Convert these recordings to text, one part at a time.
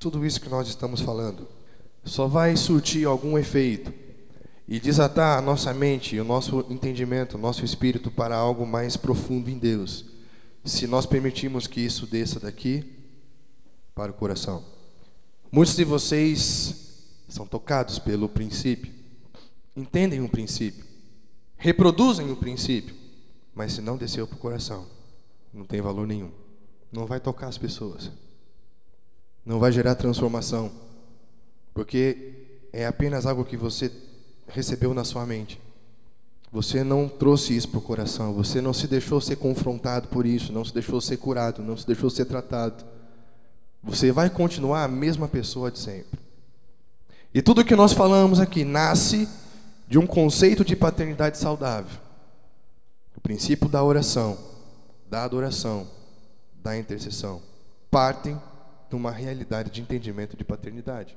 Tudo isso que nós estamos falando só vai surtir algum efeito e desatar a nossa mente, o nosso entendimento, o nosso espírito para algo mais profundo em Deus, se nós permitirmos que isso desça daqui para o coração. Muitos de vocês são tocados pelo princípio, entendem o princípio, reproduzem o princípio, mas se não desceu para o coração, não tem valor nenhum. Não vai tocar as pessoas. Não vai gerar transformação. Porque é apenas algo que você recebeu na sua mente. Você não trouxe isso para o coração. Você não se deixou ser confrontado por isso. Não se deixou ser curado. Não se deixou ser tratado. Você vai continuar a mesma pessoa de sempre. E tudo que nós falamos aqui nasce de um conceito de paternidade saudável. O princípio da oração, da adoração, da intercessão partem de uma realidade de entendimento de paternidade.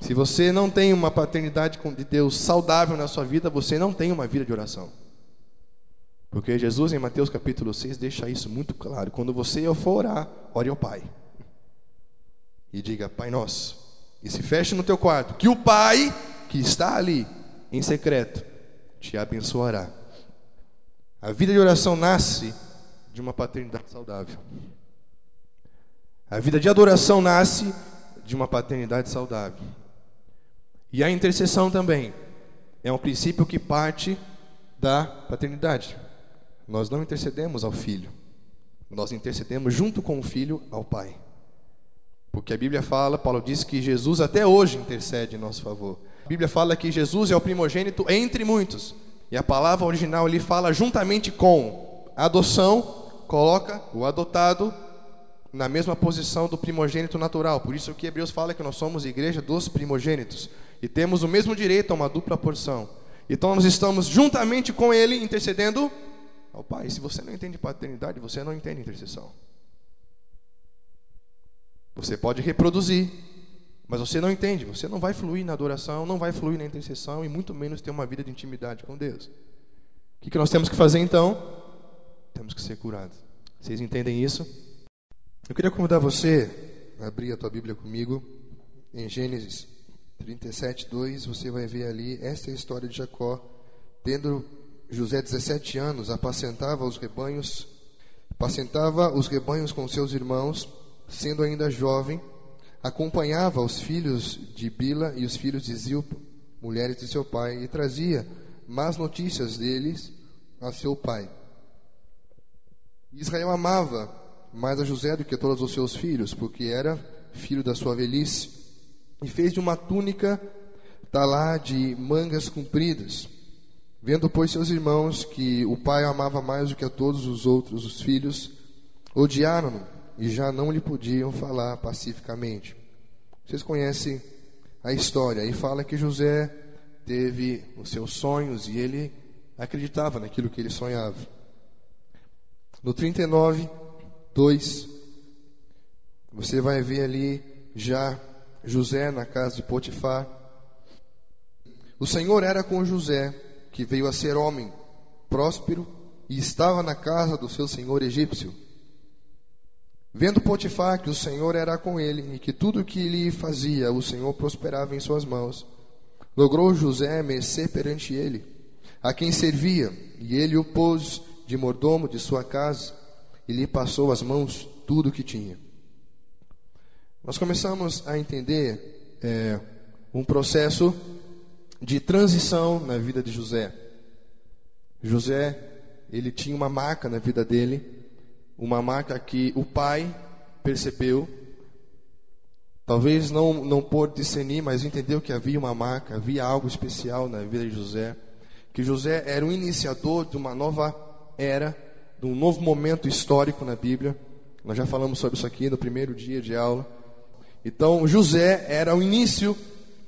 Se você não tem uma paternidade de Deus saudável na sua vida, você não tem uma vida de oração. Porque Jesus, em Mateus capítulo 6, deixa isso muito claro. Quando você for orar, ore ao Pai. E diga, Pai nosso. E se feche no teu quarto. Que o Pai, que está ali, em secreto, te abençoará. A vida de oração nasce de uma paternidade saudável. A vida de adoração nasce de uma paternidade saudável. E a intercessão também é um princípio que parte da paternidade. Nós não intercedemos ao filho, nós intercedemos junto com o filho ao pai. Porque a Bíblia fala, Paulo diz que Jesus até hoje intercede em nosso favor. A Bíblia fala que Jesus é o primogênito entre muitos. E a palavra original ali fala juntamente com adoção coloca o adotado na mesma posição do primogênito natural. Por isso que Hebreus fala que nós somos igreja dos primogênitos e temos o mesmo direito a uma dupla porção. Então nós estamos juntamente com ele intercedendo ao Pai. Se você não entende paternidade, você não entende intercessão. Você pode reproduzir, mas você não entende, você não vai fluir na adoração, não vai fluir na intercessão e muito menos ter uma vida de intimidade com Deus. O que nós temos que fazer então? temos que ser curados. Vocês entendem isso? Eu queria convidar você a abrir a tua Bíblia comigo em Gênesis 37, 2. Você vai ver ali, esta é a história de Jacó. Tendo José 17 anos, apacentava os rebanhos, apacentava os rebanhos com seus irmãos, sendo ainda jovem, acompanhava os filhos de Bila e os filhos de Zilpa, mulheres de seu pai, e trazia más notícias deles a seu pai. Israel amava mais a José do que todos os seus filhos, porque era filho da sua velhice, e fez de uma túnica talá de mangas compridas. Vendo, pois, seus irmãos que o pai amava mais do que a todos os outros os filhos, odiaram-no e já não lhe podiam falar pacificamente. Vocês conhecem a história, e fala que José teve os seus sonhos e ele acreditava naquilo que ele sonhava. No 39, 2, você vai ver ali já José na casa de Potifar. O Senhor era com José, que veio a ser homem, próspero, e estava na casa do seu senhor egípcio. Vendo Potifar que o Senhor era com ele e que tudo o que ele fazia, o Senhor prosperava em suas mãos, logrou José mercê perante ele, a quem servia, e ele o pôs de mordomo de sua casa e lhe passou as mãos tudo o que tinha. Nós começamos a entender é, um processo de transição na vida de José. José, ele tinha uma marca na vida dele, uma marca que o pai percebeu, talvez não, não pôde discernir, mas entendeu que havia uma marca, havia algo especial na vida de José, que José era o iniciador de uma nova era de um novo momento histórico na Bíblia. Nós já falamos sobre isso aqui no primeiro dia de aula. Então, José era o início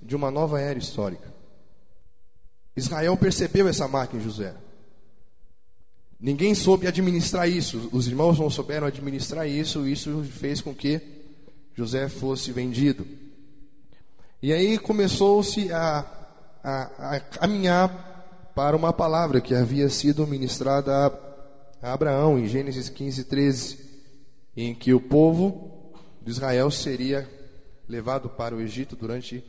de uma nova era histórica. Israel percebeu essa marca em José. Ninguém soube administrar isso. Os irmãos não souberam administrar isso. Isso fez com que José fosse vendido. E aí começou-se a, a, a caminhar para uma palavra que havia sido ministrada Abraão em Gênesis 15, 13, em que o povo de Israel seria levado para o Egito durante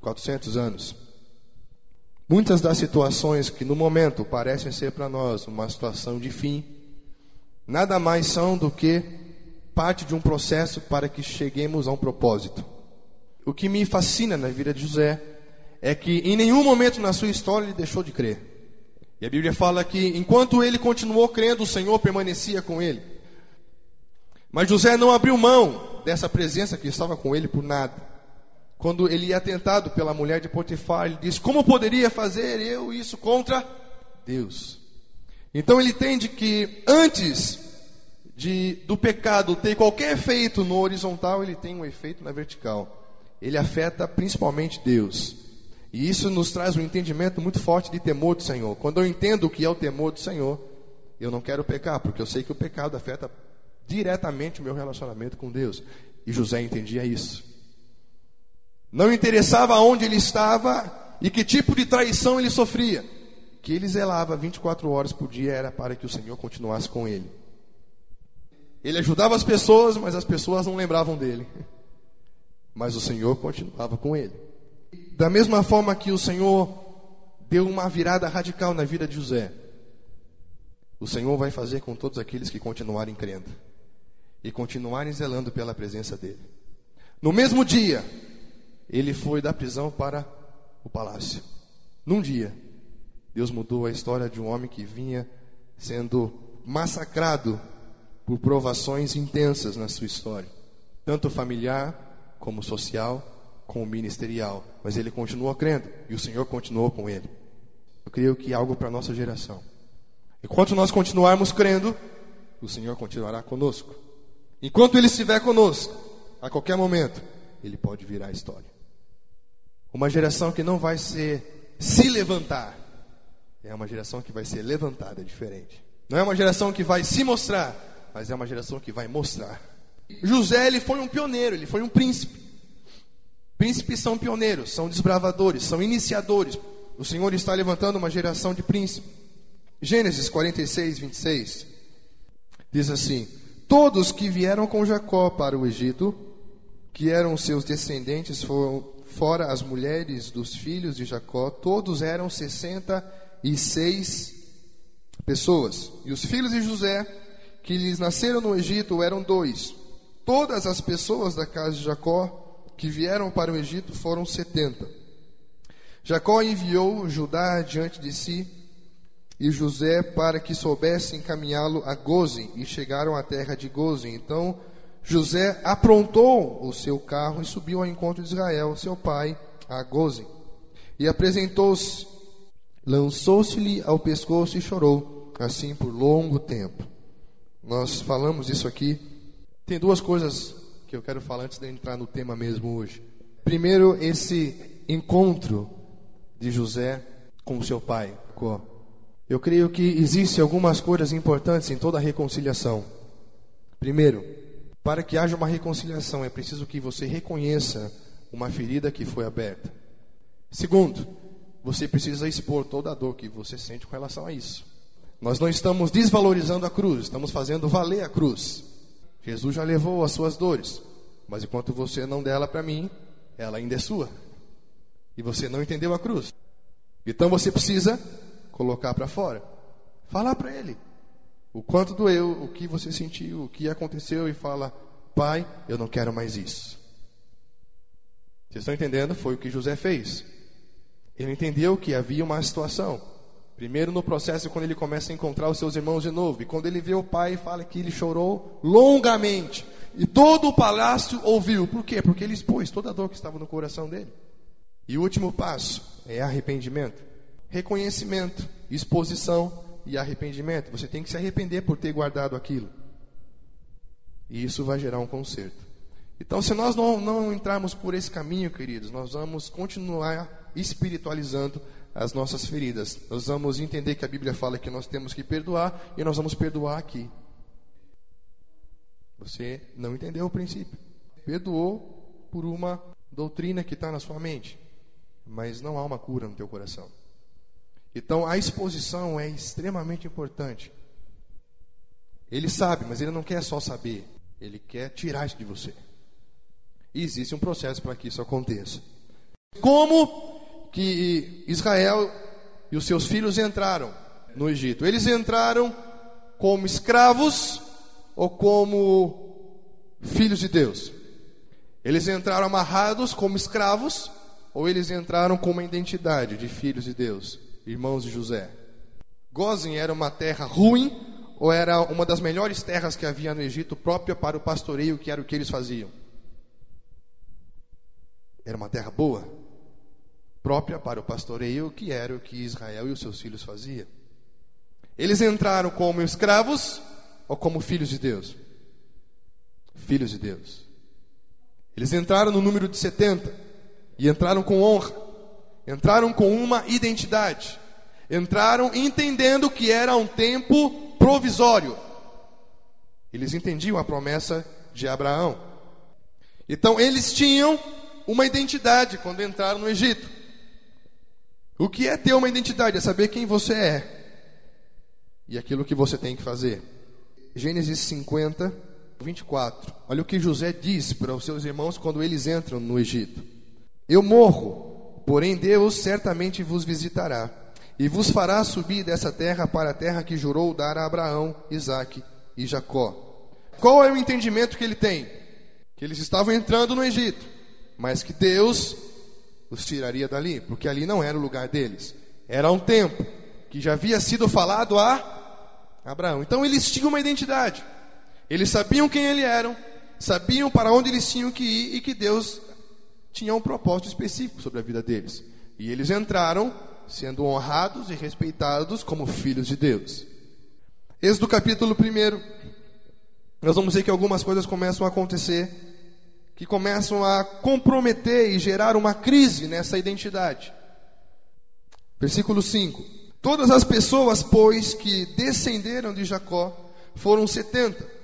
400 anos. Muitas das situações que no momento parecem ser para nós uma situação de fim, nada mais são do que parte de um processo para que cheguemos a um propósito. O que me fascina na vida de José é que em nenhum momento na sua história ele deixou de crer. A Bíblia fala que enquanto ele continuou crendo, o Senhor permanecia com ele. Mas José não abriu mão dessa presença que estava com ele por nada. Quando ele é tentado pela mulher de Potifar, ele diz: Como poderia fazer eu isso contra Deus? Então ele entende que antes de, do pecado ter qualquer efeito no horizontal, ele tem um efeito na vertical. Ele afeta principalmente Deus. E isso nos traz um entendimento muito forte de temor do Senhor. Quando eu entendo o que é o temor do Senhor, eu não quero pecar, porque eu sei que o pecado afeta diretamente o meu relacionamento com Deus. E José entendia isso. Não interessava onde ele estava e que tipo de traição ele sofria. Que ele zelava 24 horas por dia era para que o Senhor continuasse com ele. Ele ajudava as pessoas, mas as pessoas não lembravam dele. Mas o Senhor continuava com ele. Da mesma forma que o Senhor deu uma virada radical na vida de José, o Senhor vai fazer com todos aqueles que continuarem crendo e continuarem zelando pela presença dele. No mesmo dia, ele foi da prisão para o palácio. Num dia, Deus mudou a história de um homem que vinha sendo massacrado por provações intensas na sua história, tanto familiar como social com o ministerial, mas ele continuou crendo e o Senhor continuou com ele. Eu creio que é algo para a nossa geração. Enquanto nós continuarmos crendo, o Senhor continuará conosco. Enquanto Ele estiver conosco, a qualquer momento, Ele pode virar a história. Uma geração que não vai ser se levantar, é uma geração que vai ser levantada diferente. Não é uma geração que vai se mostrar, mas é uma geração que vai mostrar. José, ele foi um pioneiro, ele foi um príncipe. Príncipes são pioneiros, são desbravadores, são iniciadores. O Senhor está levantando uma geração de príncipes. Gênesis 46, 26 diz assim: Todos que vieram com Jacó para o Egito, que eram seus descendentes, foram fora as mulheres dos filhos de Jacó, todos eram sessenta e seis pessoas. E os filhos de José, que lhes nasceram no Egito, eram dois. Todas as pessoas da casa de Jacó que vieram para o Egito foram setenta. Jacó enviou Judá diante de si e José para que soubesse encaminhá-lo a Gozen, e chegaram à terra de Gozen. Então José aprontou o seu carro e subiu ao encontro de Israel, seu pai, a Gozen. E apresentou-se, lançou-se-lhe ao pescoço e chorou, assim por longo tempo. Nós falamos isso aqui. Tem duas coisas que eu quero falar antes de entrar no tema mesmo hoje. Primeiro, esse encontro de José com seu pai. Eu creio que existem algumas coisas importantes em toda reconciliação. Primeiro, para que haja uma reconciliação é preciso que você reconheça uma ferida que foi aberta. Segundo, você precisa expor toda a dor que você sente com relação a isso. Nós não estamos desvalorizando a cruz, estamos fazendo valer a cruz. Jesus já levou as suas dores, mas enquanto você não der ela para mim, ela ainda é sua. E você não entendeu a cruz. Então você precisa colocar para fora. Falar para ele o quanto doeu, o que você sentiu, o que aconteceu e fala: "Pai, eu não quero mais isso". Vocês estão entendendo? Foi o que José fez. Ele entendeu que havia uma situação. Primeiro no processo quando ele começa a encontrar os seus irmãos de novo. E quando ele vê o pai, fala que ele chorou longamente. E todo o palácio ouviu. Por quê? Porque ele expôs toda a dor que estava no coração dele. E o último passo é arrependimento. Reconhecimento, exposição e arrependimento. Você tem que se arrepender por ter guardado aquilo. E isso vai gerar um conserto. Então, se nós não, não entrarmos por esse caminho, queridos, nós vamos continuar espiritualizando as nossas feridas. Nós vamos entender que a Bíblia fala que nós temos que perdoar e nós vamos perdoar aqui. Você não entendeu o princípio. Perdoou por uma doutrina que está na sua mente, mas não há uma cura no teu coração. Então a exposição é extremamente importante. Ele sabe, mas ele não quer só saber, ele quer tirar isso de você. E existe um processo para que isso aconteça. Como que Israel e os seus filhos entraram no Egito? Eles entraram como escravos ou como filhos de Deus? Eles entraram amarrados como escravos ou eles entraram com uma identidade de filhos de Deus, irmãos de José? Gozem era uma terra ruim ou era uma das melhores terras que havia no Egito, própria para o pastoreio, que era o que eles faziam? Era uma terra boa, própria para o pastoreio, que era o que Israel e os seus filhos faziam. Eles entraram como escravos ou como filhos de Deus? Filhos de Deus. Eles entraram no número de 70 e entraram com honra, entraram com uma identidade, entraram entendendo que era um tempo provisório. Eles entendiam a promessa de Abraão. Então eles tinham uma identidade quando entraram no Egito. O que é ter uma identidade? É saber quem você é e aquilo que você tem que fazer. Gênesis 50, 24. Olha o que José diz para os seus irmãos quando eles entram no Egito: Eu morro, porém Deus certamente vos visitará e vos fará subir dessa terra para a terra que jurou dar a Abraão, Isaque e Jacó. Qual é o entendimento que ele tem? Que eles estavam entrando no Egito, mas que Deus os tiraria dali, porque ali não era o lugar deles. Era um tempo que já havia sido falado a Abraão. Então eles tinham uma identidade. Eles sabiam quem eles eram, sabiam para onde eles tinham que ir e que Deus tinha um propósito específico sobre a vida deles. E eles entraram sendo honrados e respeitados como filhos de Deus. Êxodo capítulo 1, nós vamos ver que algumas coisas começam a acontecer que começam a comprometer e gerar uma crise nessa identidade. Versículo 5: Todas as pessoas, pois, que descenderam de Jacó foram setenta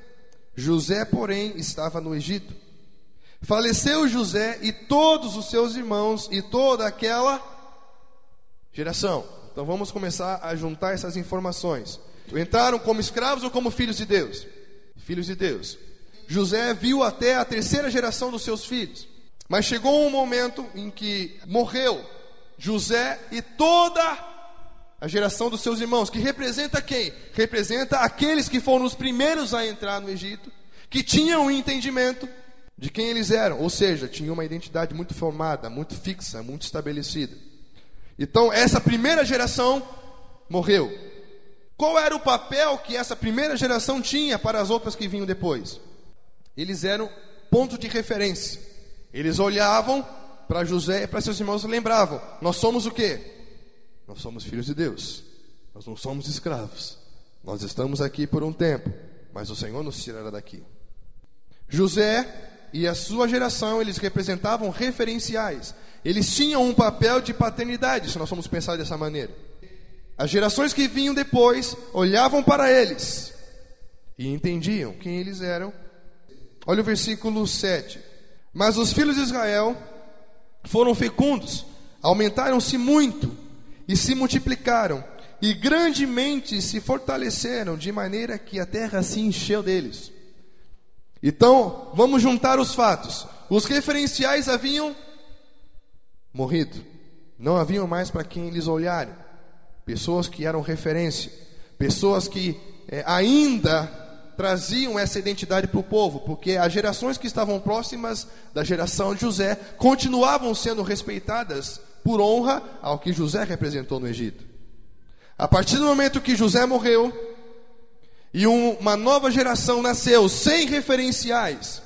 José, porém, estava no Egito. Faleceu José e todos os seus irmãos e toda aquela geração. Então vamos começar a juntar essas informações. Entraram como escravos ou como filhos de Deus? Filhos de Deus. José viu até a terceira geração dos seus filhos. Mas chegou um momento em que morreu José e toda a geração dos seus irmãos, que representa quem? Representa aqueles que foram os primeiros a entrar no Egito, que tinham um entendimento de quem eles eram, ou seja, tinham uma identidade muito formada, muito fixa, muito estabelecida. Então, essa primeira geração morreu. Qual era o papel que essa primeira geração tinha para as outras que vinham depois? Eles eram ponto de referência. Eles olhavam para José e para seus irmãos e lembravam: Nós somos o quê? Nós somos filhos de Deus. Nós não somos escravos. Nós estamos aqui por um tempo, mas o Senhor nos tirará daqui. José e a sua geração, eles representavam referenciais. Eles tinham um papel de paternidade, se nós formos pensar dessa maneira. As gerações que vinham depois olhavam para eles e entendiam quem eles eram. Olha o versículo 7. Mas os filhos de Israel foram fecundos, aumentaram-se muito e se multiplicaram, e grandemente se fortaleceram, de maneira que a terra se encheu deles. Então, vamos juntar os fatos. Os referenciais haviam morrido, não haviam mais para quem eles olharem. Pessoas que eram referência, pessoas que é, ainda traziam essa identidade para o povo, porque as gerações que estavam próximas da geração de José continuavam sendo respeitadas por honra ao que José representou no Egito. A partir do momento que José morreu e uma nova geração nasceu sem referenciais,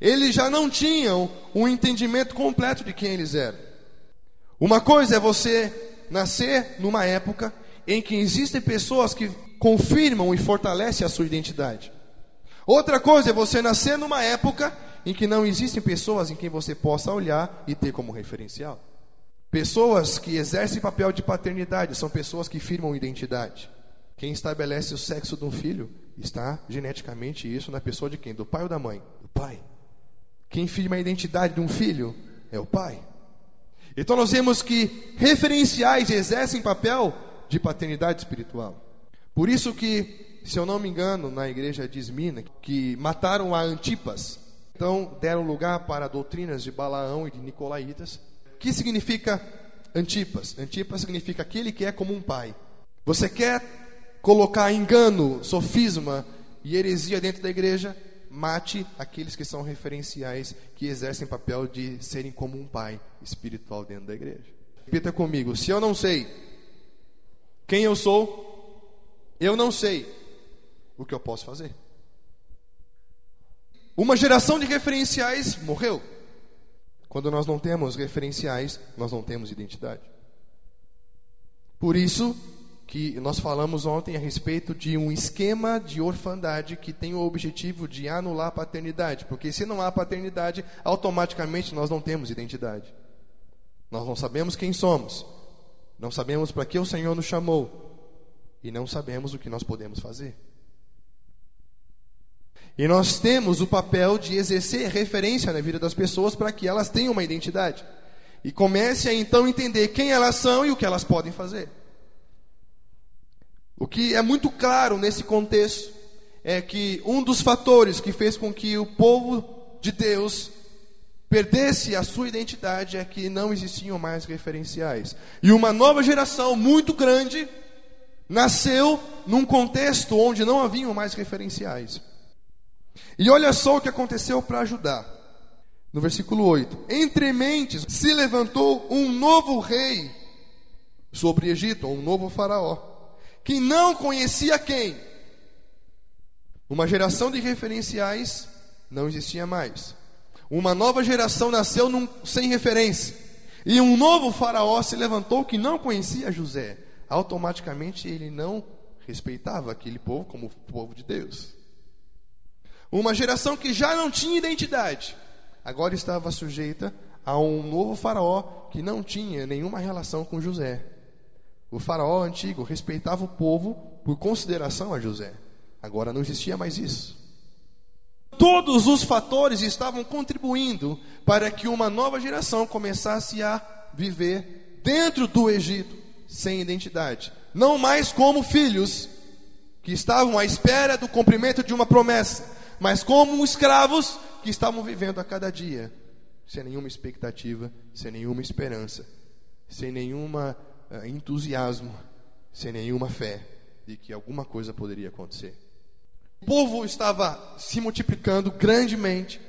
eles já não tinham um entendimento completo de quem eles eram. Uma coisa é você nascer numa época em que existem pessoas que confirmam e fortalecem a sua identidade. Outra coisa é você nascer numa época em que não existem pessoas em quem você possa olhar e ter como referencial. Pessoas que exercem papel de paternidade são pessoas que firmam identidade. Quem estabelece o sexo de um filho está geneticamente isso na pessoa de quem? Do pai ou da mãe? Do pai. Quem firma a identidade de um filho é o pai. Então nós vemos que referenciais exercem papel de paternidade espiritual. Por isso que, se eu não me engano, na igreja de Esmina, que mataram a Antipas, Então deram lugar para doutrinas de Balaão e de Nicolaítas, que significa Antipas. Antipas significa aquele que é como um pai. Você quer colocar engano, sofisma e heresia dentro da igreja? Mate aqueles que são referenciais, que exercem papel de serem como um pai espiritual dentro da igreja. Repita comigo: se eu não sei quem eu sou, eu não sei o que eu posso fazer. Uma geração de referenciais morreu. Quando nós não temos referenciais, nós não temos identidade. Por isso que nós falamos ontem a respeito de um esquema de orfandade que tem o objetivo de anular a paternidade, porque se não há paternidade, automaticamente nós não temos identidade. Nós não sabemos quem somos, não sabemos para que o Senhor nos chamou e não sabemos o que nós podemos fazer. E nós temos o papel de exercer referência na vida das pessoas para que elas tenham uma identidade. E comece a então entender quem elas são e o que elas podem fazer. O que é muito claro nesse contexto é que um dos fatores que fez com que o povo de Deus perdesse a sua identidade é que não existiam mais referenciais. E uma nova geração muito grande nasceu num contexto onde não haviam mais referenciais. E olha só o que aconteceu para ajudar. No versículo 8: Entre mentes se levantou um novo rei sobre Egito, um novo faraó, que não conhecia quem? Uma geração de referenciais não existia mais. Uma nova geração nasceu num, sem referência. E um novo faraó se levantou que não conhecia José. Automaticamente ele não respeitava aquele povo como povo de Deus. Uma geração que já não tinha identidade, agora estava sujeita a um novo faraó que não tinha nenhuma relação com José. O faraó antigo respeitava o povo por consideração a José. Agora não existia mais isso. Todos os fatores estavam contribuindo para que uma nova geração começasse a viver dentro do Egito sem identidade, não mais como filhos que estavam à espera do cumprimento de uma promessa, mas como escravos que estavam vivendo a cada dia, sem nenhuma expectativa, sem nenhuma esperança, sem nenhuma uh, entusiasmo, sem nenhuma fé de que alguma coisa poderia acontecer. Povo estava se multiplicando grandemente.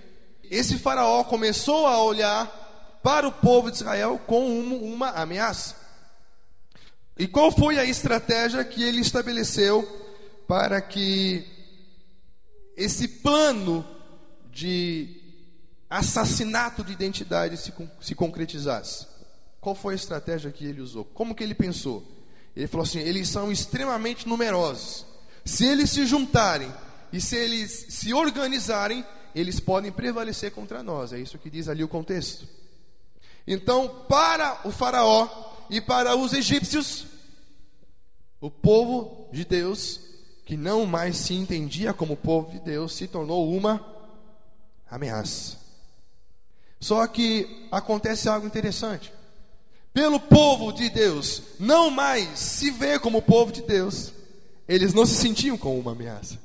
Esse faraó começou a olhar para o povo de Israel com uma ameaça. E qual foi a estratégia que ele estabeleceu para que esse plano de assassinato de identidade se, se concretizasse. Qual foi a estratégia que ele usou? Como que ele pensou? Ele falou assim: eles são extremamente numerosos. Se eles se juntarem e se eles se organizarem, eles podem prevalecer contra nós. É isso que diz ali o contexto. Então, para o Faraó e para os egípcios, o povo de Deus que não mais se entendia como povo de Deus, se tornou uma ameaça. Só que acontece algo interessante. Pelo povo de Deus não mais se vê como povo de Deus, eles não se sentiam como uma ameaça.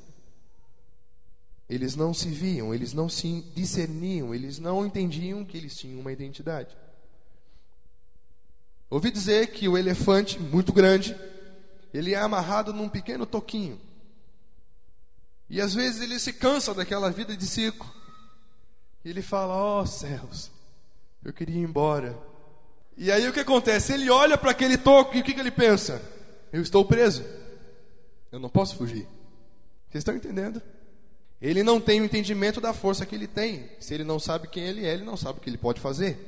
Eles não se viam, eles não se discerniam, eles não entendiam que eles tinham uma identidade. Ouvi dizer que o elefante, muito grande, ele é amarrado num pequeno toquinho. E às vezes ele se cansa daquela vida de circo. E ele fala: Ó oh, céus, eu queria ir embora. E aí o que acontece? Ele olha para aquele toco e o que, que ele pensa? Eu estou preso. Eu não posso fugir. Vocês estão entendendo? Ele não tem o entendimento da força que ele tem. Se ele não sabe quem ele é, ele não sabe o que ele pode fazer.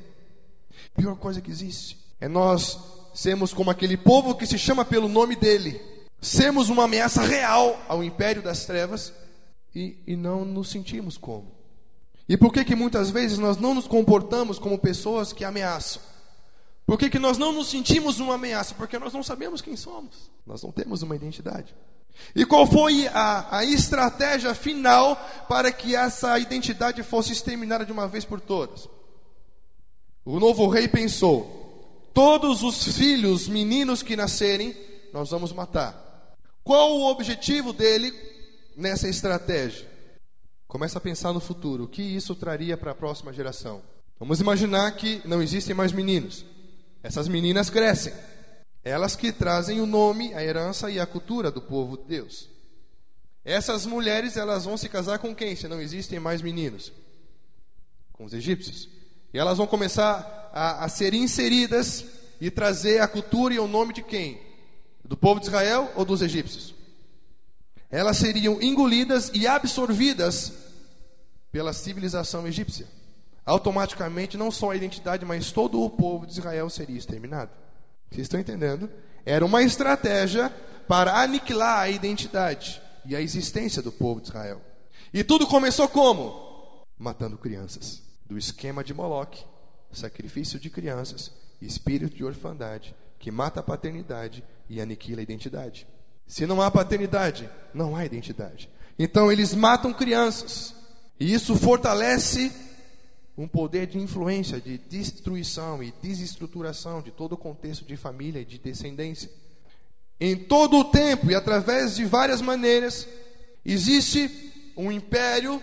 Pior coisa que existe é nós sermos como aquele povo que se chama pelo nome dele sermos uma ameaça real ao império das trevas e, e não nos sentimos como. E por que que muitas vezes nós não nos comportamos como pessoas que ameaçam? Por que, que nós não nos sentimos uma ameaça? Porque nós não sabemos quem somos. Nós não temos uma identidade. E qual foi a, a estratégia final para que essa identidade fosse exterminada de uma vez por todas? O novo rei pensou: todos os filhos meninos que nascerem, nós vamos matar. Qual o objetivo dele nessa estratégia? Começa a pensar no futuro. O que isso traria para a próxima geração? Vamos imaginar que não existem mais meninos. Essas meninas crescem. Elas que trazem o nome, a herança e a cultura do povo de Deus. Essas mulheres, elas vão se casar com quem, se não existem mais meninos? Com os egípcios. E elas vão começar a, a ser inseridas e trazer a cultura e o nome de quem? Do povo de Israel ou dos egípcios? Elas seriam engolidas e absorvidas pela civilização egípcia. Automaticamente, não só a identidade, mas todo o povo de Israel seria exterminado. Vocês estão entendendo? Era uma estratégia para aniquilar a identidade e a existência do povo de Israel. E tudo começou como? Matando crianças. Do esquema de Moloque, sacrifício de crianças, espírito de orfandade, que mata a paternidade e aniquila a identidade. Se não há paternidade, não há identidade. Então eles matam crianças. E isso fortalece um poder de influência, de destruição e desestruturação de todo o contexto de família e de descendência. Em todo o tempo e através de várias maneiras, existe um império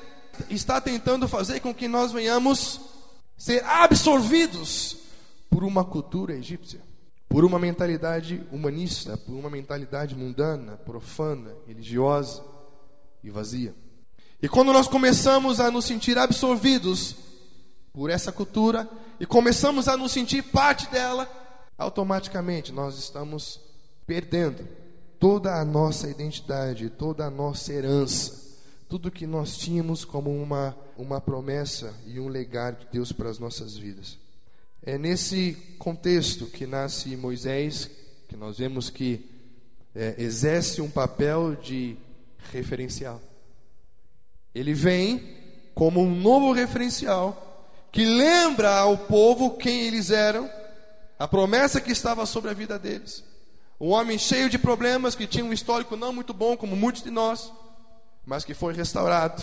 que está tentando fazer com que nós venhamos ser absorvidos por uma cultura egípcia, por uma mentalidade humanista, por uma mentalidade mundana, profana, religiosa e vazia. E quando nós começamos a nos sentir absorvidos por essa cultura e começamos a nos sentir parte dela, automaticamente nós estamos perdendo toda a nossa identidade, toda a nossa herança, tudo que nós tínhamos como uma, uma promessa e um legado de Deus para as nossas vidas. É nesse contexto que nasce Moisés, que nós vemos que é, exerce um papel de referencial. Ele vem como um novo referencial que lembra ao povo quem eles eram, a promessa que estava sobre a vida deles. Um homem cheio de problemas, que tinha um histórico não muito bom, como muitos de nós, mas que foi restaurado,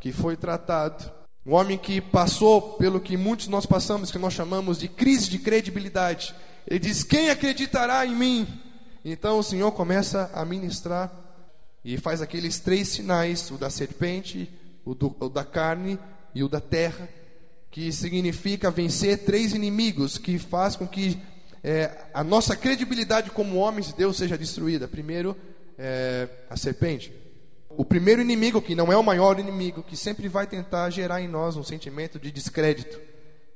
que foi tratado. Um homem que passou pelo que muitos de nós passamos, que nós chamamos de crise de credibilidade. Ele diz: Quem acreditará em mim? Então o Senhor começa a ministrar e faz aqueles três sinais: o da serpente, o, do, o da carne e o da terra que significa vencer três inimigos, que faz com que é, a nossa credibilidade como homens de Deus seja destruída. Primeiro, é, a serpente. O primeiro inimigo, que não é o maior inimigo, que sempre vai tentar gerar em nós um sentimento de descrédito,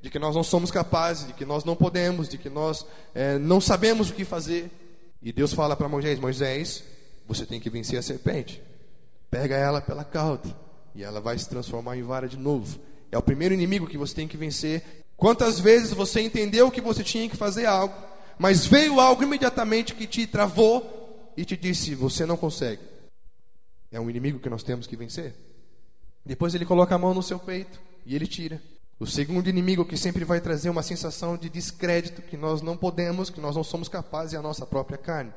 de que nós não somos capazes, de que nós não podemos, de que nós é, não sabemos o que fazer. E Deus fala para Moisés: Moisés, você tem que vencer a serpente. Pega ela pela cauda e ela vai se transformar em vara de novo. É o primeiro inimigo que você tem que vencer. Quantas vezes você entendeu que você tinha que fazer algo, mas veio algo imediatamente que te travou e te disse: Você não consegue. É um inimigo que nós temos que vencer. Depois ele coloca a mão no seu peito e ele tira. O segundo inimigo que sempre vai trazer uma sensação de descrédito, que nós não podemos, que nós não somos capazes, é a nossa própria carne.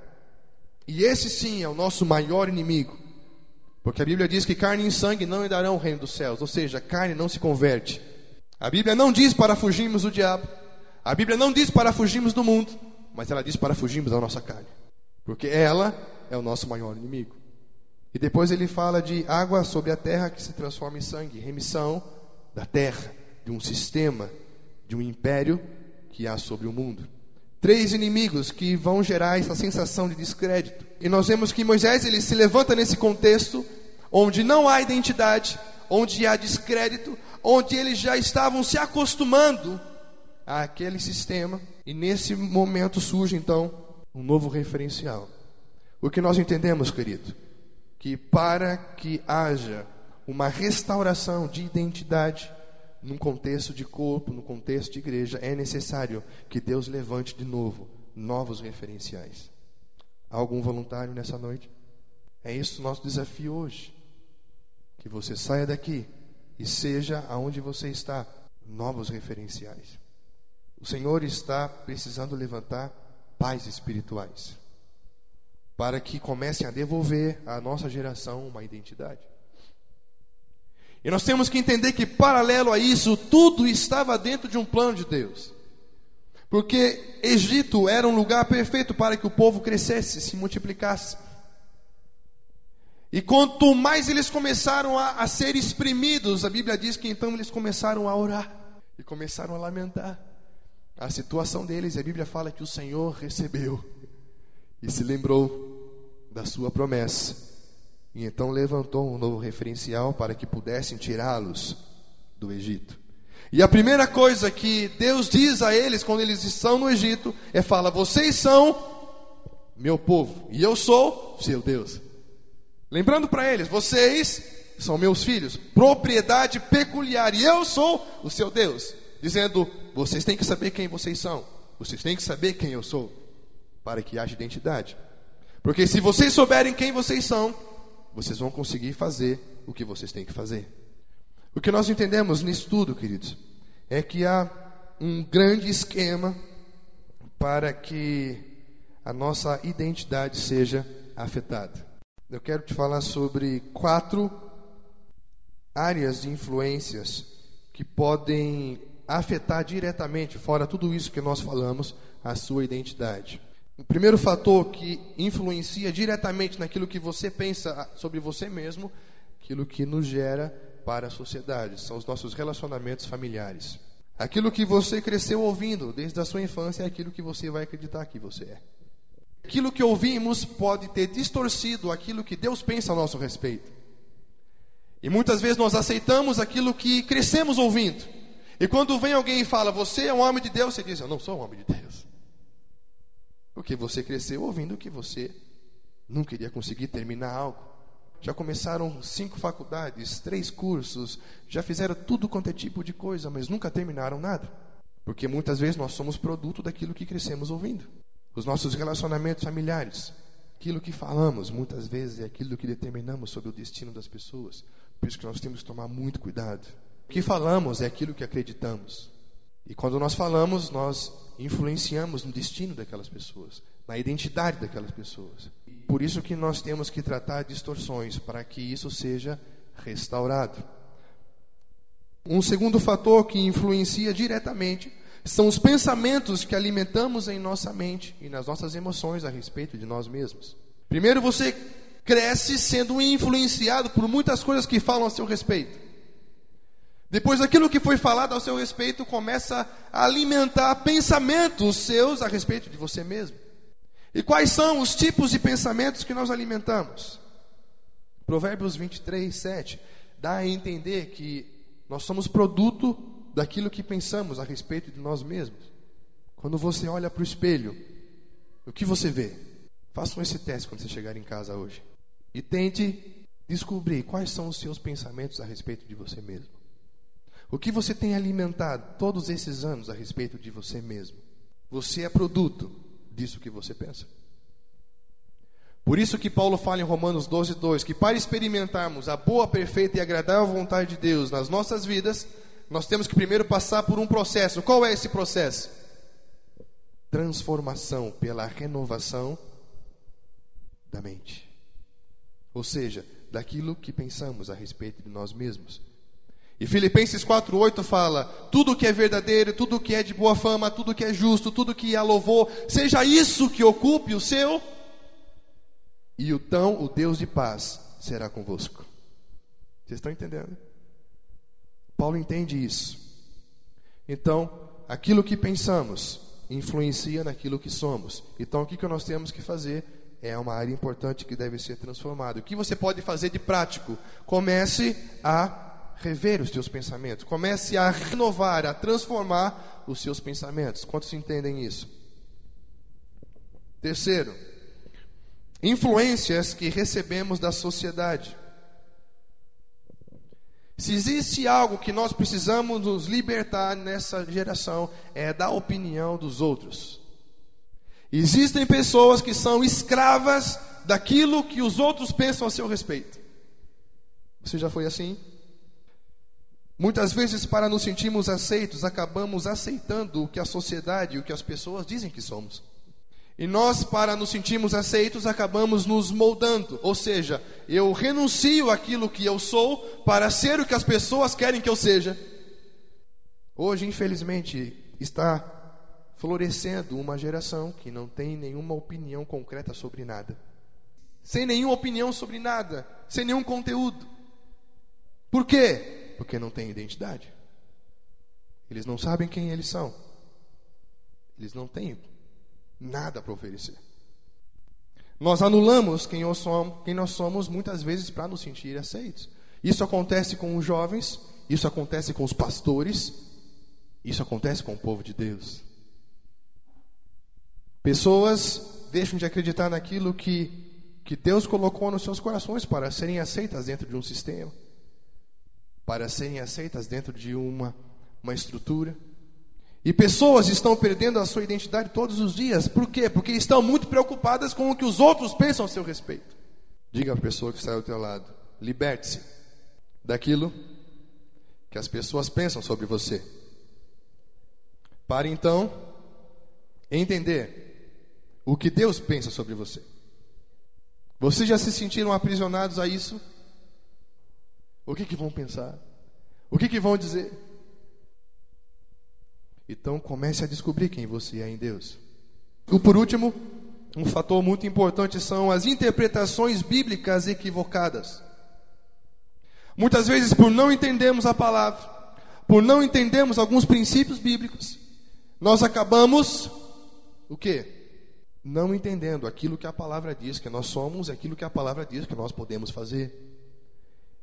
E esse sim é o nosso maior inimigo. Porque a Bíblia diz que carne e sangue não herdarão o reino dos céus, ou seja, carne não se converte. A Bíblia não diz para fugirmos do diabo. A Bíblia não diz para fugirmos do mundo, mas ela diz para fugirmos da nossa carne. Porque ela é o nosso maior inimigo. E depois ele fala de água sobre a terra que se transforma em sangue, remissão da terra, de um sistema, de um império que há sobre o mundo. Três inimigos que vão gerar essa sensação de descrédito. E nós vemos que Moisés ele se levanta nesse contexto onde não há identidade, onde há descrédito, onde eles já estavam se acostumando àquele sistema, e nesse momento surge então um novo referencial. O que nós entendemos, querido? Que para que haja uma restauração de identidade num contexto de corpo, no contexto de igreja, é necessário que Deus levante de novo novos referenciais. Há algum voluntário nessa noite? É isso o nosso desafio hoje. Que você saia daqui e seja aonde você está, novos referenciais. O Senhor está precisando levantar pais espirituais para que comecem a devolver à nossa geração uma identidade. E nós temos que entender que, paralelo a isso, tudo estava dentro de um plano de Deus. Porque Egito era um lugar perfeito para que o povo crescesse, se multiplicasse. E quanto mais eles começaram a, a ser exprimidos, a Bíblia diz que então eles começaram a orar e começaram a lamentar a situação deles. A Bíblia fala que o Senhor recebeu e se lembrou da sua promessa. E então levantou um novo referencial para que pudessem tirá-los do Egito. E a primeira coisa que Deus diz a eles quando eles estão no Egito é: fala, vocês são meu povo e eu sou seu Deus. Lembrando para eles, vocês são meus filhos, propriedade peculiar, e eu sou o seu Deus. Dizendo, vocês têm que saber quem vocês são, vocês têm que saber quem eu sou, para que haja identidade. Porque se vocês souberem quem vocês são, vocês vão conseguir fazer o que vocês têm que fazer. O que nós entendemos nisso tudo, queridos, é que há um grande esquema para que a nossa identidade seja afetada. Eu quero te falar sobre quatro áreas de influências que podem afetar diretamente, fora tudo isso que nós falamos, a sua identidade. O primeiro fator que influencia diretamente naquilo que você pensa sobre você mesmo, aquilo que nos gera para a sociedade, são os nossos relacionamentos familiares. Aquilo que você cresceu ouvindo desde a sua infância é aquilo que você vai acreditar que você é. Aquilo que ouvimos pode ter distorcido aquilo que Deus pensa a nosso respeito. E muitas vezes nós aceitamos aquilo que crescemos ouvindo. E quando vem alguém e fala, você é um homem de Deus, você diz, eu não sou um homem de Deus. Porque você cresceu ouvindo que você não queria conseguir terminar algo. Já começaram cinco faculdades, três cursos, já fizeram tudo quanto é tipo de coisa, mas nunca terminaram nada. Porque muitas vezes nós somos produto daquilo que crescemos ouvindo os nossos relacionamentos familiares. Aquilo que falamos muitas vezes é aquilo que determinamos sobre o destino das pessoas. Por isso que nós temos que tomar muito cuidado. O que falamos é aquilo que acreditamos. E quando nós falamos, nós influenciamos no destino daquelas pessoas, na identidade daquelas pessoas. Por isso que nós temos que tratar distorções para que isso seja restaurado. Um segundo fator que influencia diretamente são os pensamentos que alimentamos em nossa mente e nas nossas emoções a respeito de nós mesmos. Primeiro, você cresce sendo influenciado por muitas coisas que falam a seu respeito. Depois, aquilo que foi falado ao seu respeito começa a alimentar pensamentos seus a respeito de você mesmo. E quais são os tipos de pensamentos que nós alimentamos? Provérbios 23, 7 dá a entender que nós somos produto daquilo que pensamos a respeito de nós mesmos. Quando você olha para o espelho, o que você vê? Façam esse teste quando você chegar em casa hoje. E tente descobrir quais são os seus pensamentos a respeito de você mesmo. O que você tem alimentado todos esses anos a respeito de você mesmo? Você é produto disso que você pensa. Por isso que Paulo fala em Romanos 12, 2, que para experimentarmos a boa, perfeita e agradável vontade de Deus nas nossas vidas, nós temos que primeiro passar por um processo. Qual é esse processo? Transformação pela renovação da mente. Ou seja, daquilo que pensamos a respeito de nós mesmos. E Filipenses 4:8 fala: tudo que é verdadeiro, tudo que é de boa fama, tudo que é justo, tudo que é louvor, seja isso que ocupe o seu e então o Deus de paz será convosco. Vocês estão entendendo? Paulo entende isso. Então, aquilo que pensamos influencia naquilo que somos. Então, o que, que nós temos que fazer é uma área importante que deve ser transformada. O que você pode fazer de prático? Comece a rever os seus pensamentos. Comece a renovar, a transformar os seus pensamentos. Quantos entendem isso? Terceiro, influências que recebemos da sociedade. Se existe algo que nós precisamos nos libertar nessa geração, é da opinião dos outros. Existem pessoas que são escravas daquilo que os outros pensam a seu respeito. Você já foi assim? Muitas vezes, para nos sentirmos aceitos, acabamos aceitando o que a sociedade e o que as pessoas dizem que somos. E nós, para nos sentirmos aceitos, acabamos nos moldando. Ou seja, eu renuncio aquilo que eu sou para ser o que as pessoas querem que eu seja. Hoje, infelizmente, está florescendo uma geração que não tem nenhuma opinião concreta sobre nada. sem nenhuma opinião sobre nada, sem nenhum conteúdo. Por quê? Porque não têm identidade. Eles não sabem quem eles são. Eles não têm nada para oferecer. Nós anulamos quem nós somos, quem nós somos muitas vezes para nos sentir aceitos. Isso acontece com os jovens, isso acontece com os pastores, isso acontece com o povo de Deus. Pessoas deixam de acreditar naquilo que que Deus colocou nos seus corações para serem aceitas dentro de um sistema, para serem aceitas dentro de uma, uma estrutura. E pessoas estão perdendo a sua identidade todos os dias. Por quê? Porque estão muito preocupadas com o que os outros pensam a seu respeito. Diga à pessoa que está ao teu lado: liberte-se daquilo que as pessoas pensam sobre você. Para então entender o que Deus pensa sobre você. Vocês já se sentiram aprisionados a isso? O que, que vão pensar? O que, que vão dizer? Então comece a descobrir quem você é em Deus. E por último, um fator muito importante são as interpretações bíblicas equivocadas. Muitas vezes, por não entendermos a palavra, por não entendermos alguns princípios bíblicos, nós acabamos o quê? não entendendo aquilo que a palavra diz que nós somos, aquilo que a palavra diz que nós podemos fazer.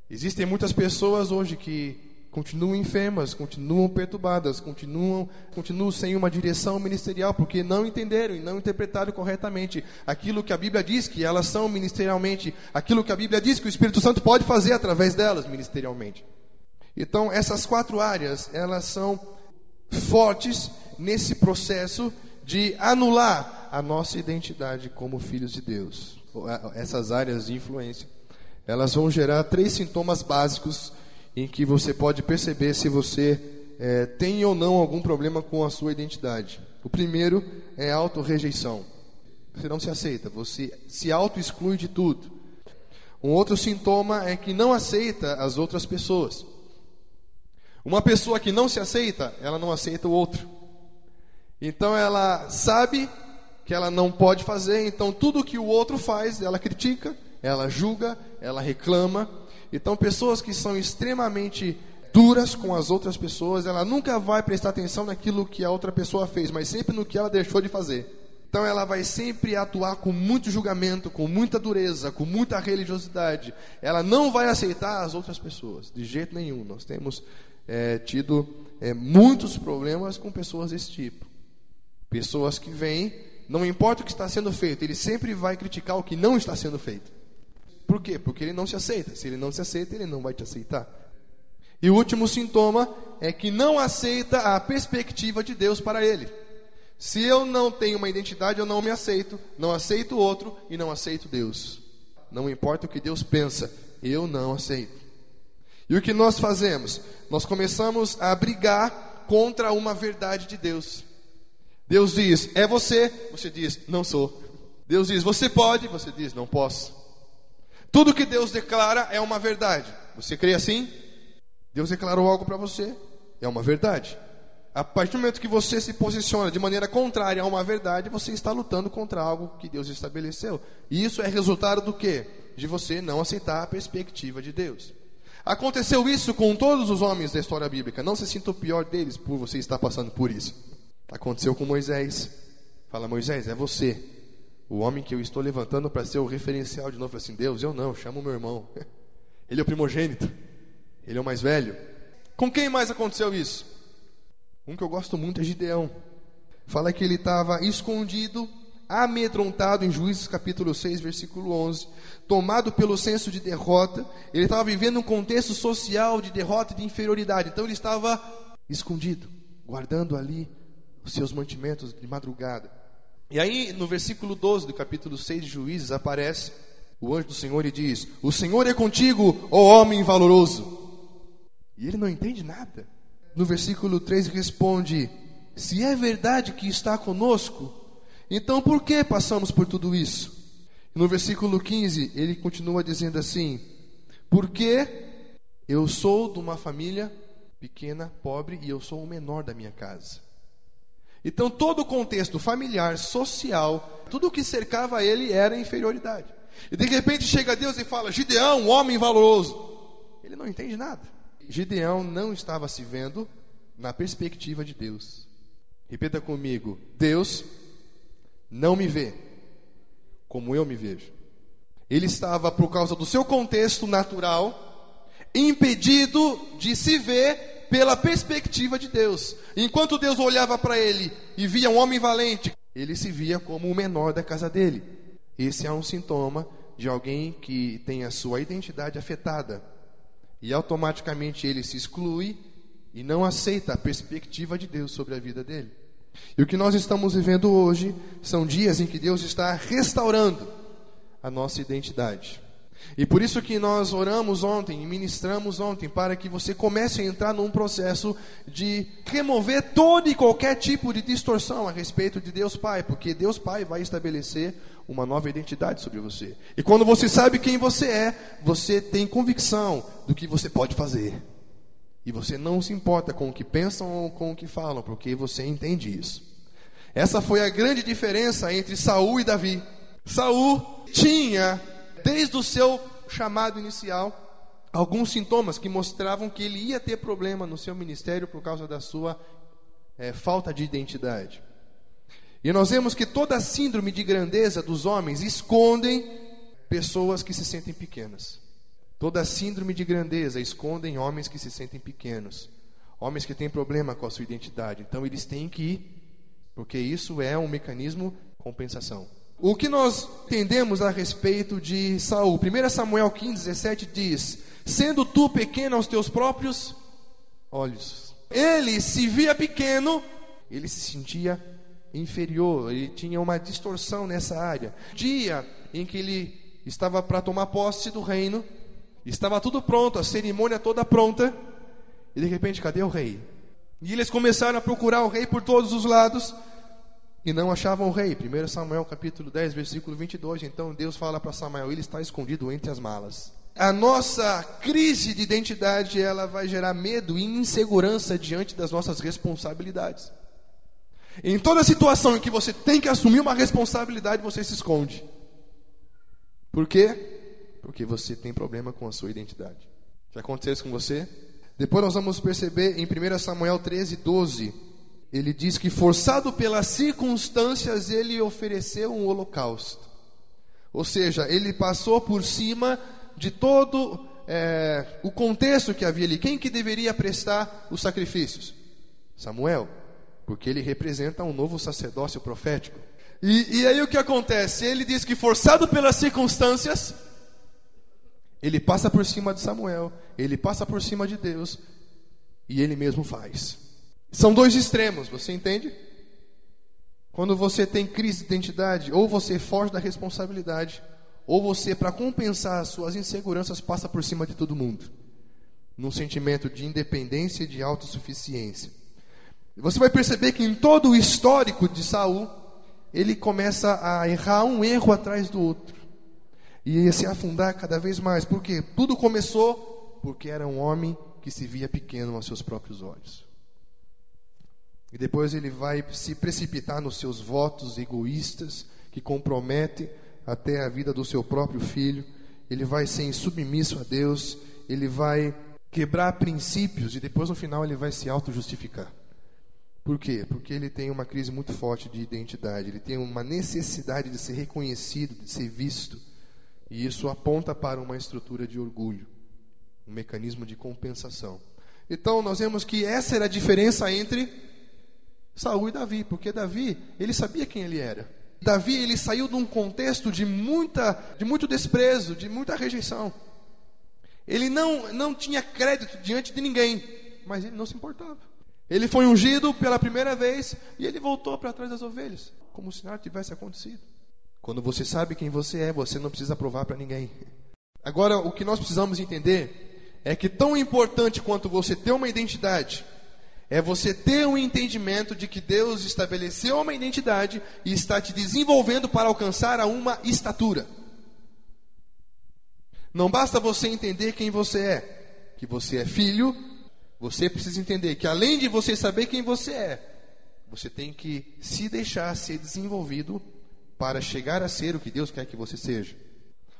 Existem muitas pessoas hoje que continuam enfermas, continuam perturbadas, continuam, continuam sem uma direção ministerial, porque não entenderam e não interpretaram corretamente aquilo que a Bíblia diz que elas são ministerialmente, aquilo que a Bíblia diz que o Espírito Santo pode fazer através delas ministerialmente. Então, essas quatro áreas, elas são fortes nesse processo de anular a nossa identidade como filhos de Deus. Essas áreas de influência, elas vão gerar três sintomas básicos em que você pode perceber se você é, tem ou não algum problema com a sua identidade. O primeiro é a autorrejeição. Você não se aceita, você se auto-exclui de tudo. Um outro sintoma é que não aceita as outras pessoas. Uma pessoa que não se aceita, ela não aceita o outro. Então ela sabe que ela não pode fazer, então tudo que o outro faz, ela critica, ela julga, ela reclama. Então, pessoas que são extremamente duras com as outras pessoas, ela nunca vai prestar atenção naquilo que a outra pessoa fez, mas sempre no que ela deixou de fazer. Então ela vai sempre atuar com muito julgamento, com muita dureza, com muita religiosidade. Ela não vai aceitar as outras pessoas, de jeito nenhum. Nós temos é, tido é, muitos problemas com pessoas desse tipo. Pessoas que vêm não importa o que está sendo feito, ele sempre vai criticar o que não está sendo feito. Quê? Porque ele não se aceita. Se ele não se aceita, ele não vai te aceitar. E o último sintoma é que não aceita a perspectiva de Deus para ele. Se eu não tenho uma identidade, eu não me aceito, não aceito o outro e não aceito Deus. Não importa o que Deus pensa, eu não aceito. E o que nós fazemos? Nós começamos a brigar contra uma verdade de Deus. Deus diz, é você, você diz, não sou. Deus diz, você pode, você diz, não posso. Tudo que Deus declara é uma verdade. Você crê assim? Deus declarou algo para você, é uma verdade. A partir do momento que você se posiciona de maneira contrária a uma verdade, você está lutando contra algo que Deus estabeleceu. E isso é resultado do quê? De você não aceitar a perspectiva de Deus. Aconteceu isso com todos os homens da história bíblica. Não se sinta o pior deles por você estar passando por isso. Aconteceu com Moisés. Fala, Moisés, é você. O homem que eu estou levantando para ser o referencial de novo. Assim, Deus, eu não, chamo meu irmão. Ele é o primogênito. Ele é o mais velho. Com quem mais aconteceu isso? Um que eu gosto muito é Gideão. Fala que ele estava escondido, amedrontado em Juízes capítulo 6, versículo 11, tomado pelo senso de derrota. Ele estava vivendo um contexto social de derrota e de inferioridade. Então ele estava escondido, guardando ali os seus mantimentos de madrugada. E aí, no versículo 12 do capítulo 6 de Juízes, aparece o anjo do Senhor e diz: O Senhor é contigo, ó homem valoroso. E ele não entende nada. No versículo 3 responde: Se é verdade que está conosco, então por que passamos por tudo isso? E no versículo 15, ele continua dizendo assim: Porque eu sou de uma família pequena, pobre, e eu sou o menor da minha casa. Então, todo o contexto familiar, social, tudo o que cercava ele era inferioridade. E de repente chega Deus e fala: Gideão, um homem valoroso. Ele não entende nada. Gideão não estava se vendo na perspectiva de Deus. Repita comigo: Deus não me vê como eu me vejo. Ele estava, por causa do seu contexto natural, impedido de se ver pela perspectiva de Deus. Enquanto Deus olhava para ele e via um homem valente, ele se via como o menor da casa dele. Esse é um sintoma de alguém que tem a sua identidade afetada. E automaticamente ele se exclui e não aceita a perspectiva de Deus sobre a vida dele. E o que nós estamos vivendo hoje são dias em que Deus está restaurando a nossa identidade. E por isso que nós oramos ontem e ministramos ontem para que você comece a entrar num processo de remover todo e qualquer tipo de distorção a respeito de Deus Pai, porque Deus Pai vai estabelecer uma nova identidade sobre você. E quando você sabe quem você é, você tem convicção do que você pode fazer. E você não se importa com o que pensam ou com o que falam, porque você entende isso. Essa foi a grande diferença entre Saul e Davi. Saul tinha, desde o seu chamado inicial, alguns sintomas que mostravam que ele ia ter problema no seu ministério por causa da sua é, falta de identidade. E nós vemos que toda a síndrome de grandeza dos homens escondem pessoas que se sentem pequenas. Toda síndrome de grandeza escondem homens que se sentem pequenos, homens que têm problema com a sua identidade. Então eles têm que ir, porque isso é um mecanismo compensação. O que nós entendemos a respeito de Saul? 1 Samuel 15, 17 diz: Sendo tu pequeno aos teus próprios olhos. Ele se via pequeno, ele se sentia inferior, ele tinha uma distorção nessa área. Dia em que ele estava para tomar posse do reino, Estava tudo pronto, a cerimônia toda pronta. E de repente, cadê o rei? E eles começaram a procurar o rei por todos os lados e não achavam o rei. 1 Samuel capítulo 10, versículo 22. Então Deus fala para Samuel: ele está escondido entre as malas. A nossa crise de identidade, ela vai gerar medo e insegurança diante das nossas responsabilidades. Em toda situação em que você tem que assumir uma responsabilidade, você se esconde. Por quê? porque você tem problema com a sua identidade. Já aconteceu isso com você? Depois nós vamos perceber em 1 Samuel 13, 12, ele diz que forçado pelas circunstâncias ele ofereceu um holocausto. Ou seja, ele passou por cima de todo é, o contexto que havia ali. Quem que deveria prestar os sacrifícios? Samuel, porque ele representa um novo sacerdócio profético. E, e aí o que acontece? Ele diz que forçado pelas circunstâncias, ele passa por cima de Samuel, ele passa por cima de Deus e ele mesmo faz. São dois extremos, você entende? Quando você tem crise de identidade, ou você foge da responsabilidade, ou você, para compensar as suas inseguranças, passa por cima de todo mundo, num sentimento de independência e de autossuficiência. Você vai perceber que em todo o histórico de Saul, ele começa a errar um erro atrás do outro e se afundar cada vez mais. Porque tudo começou porque era um homem que se via pequeno aos seus próprios olhos. E depois ele vai se precipitar nos seus votos egoístas que comprometem até a vida do seu próprio filho. Ele vai ser insubmisso a Deus, ele vai quebrar princípios e depois no final ele vai se auto-justificar. Por quê? Porque ele tem uma crise muito forte de identidade, ele tem uma necessidade de ser reconhecido, de ser visto. E isso aponta para uma estrutura de orgulho, um mecanismo de compensação. Então nós vemos que essa era a diferença entre Saul e Davi, porque Davi, ele sabia quem ele era. Davi, ele saiu de um contexto de muita de muito desprezo, de muita rejeição. Ele não não tinha crédito diante de ninguém, mas ele não se importava. Ele foi ungido pela primeira vez e ele voltou para trás das ovelhas, como se nada tivesse acontecido. Quando você sabe quem você é, você não precisa provar para ninguém. Agora, o que nós precisamos entender é que tão importante quanto você ter uma identidade, é você ter um entendimento de que Deus estabeleceu uma identidade e está te desenvolvendo para alcançar a uma estatura. Não basta você entender quem você é, que você é filho, você precisa entender que além de você saber quem você é, você tem que se deixar ser desenvolvido para chegar a ser o que Deus quer que você seja.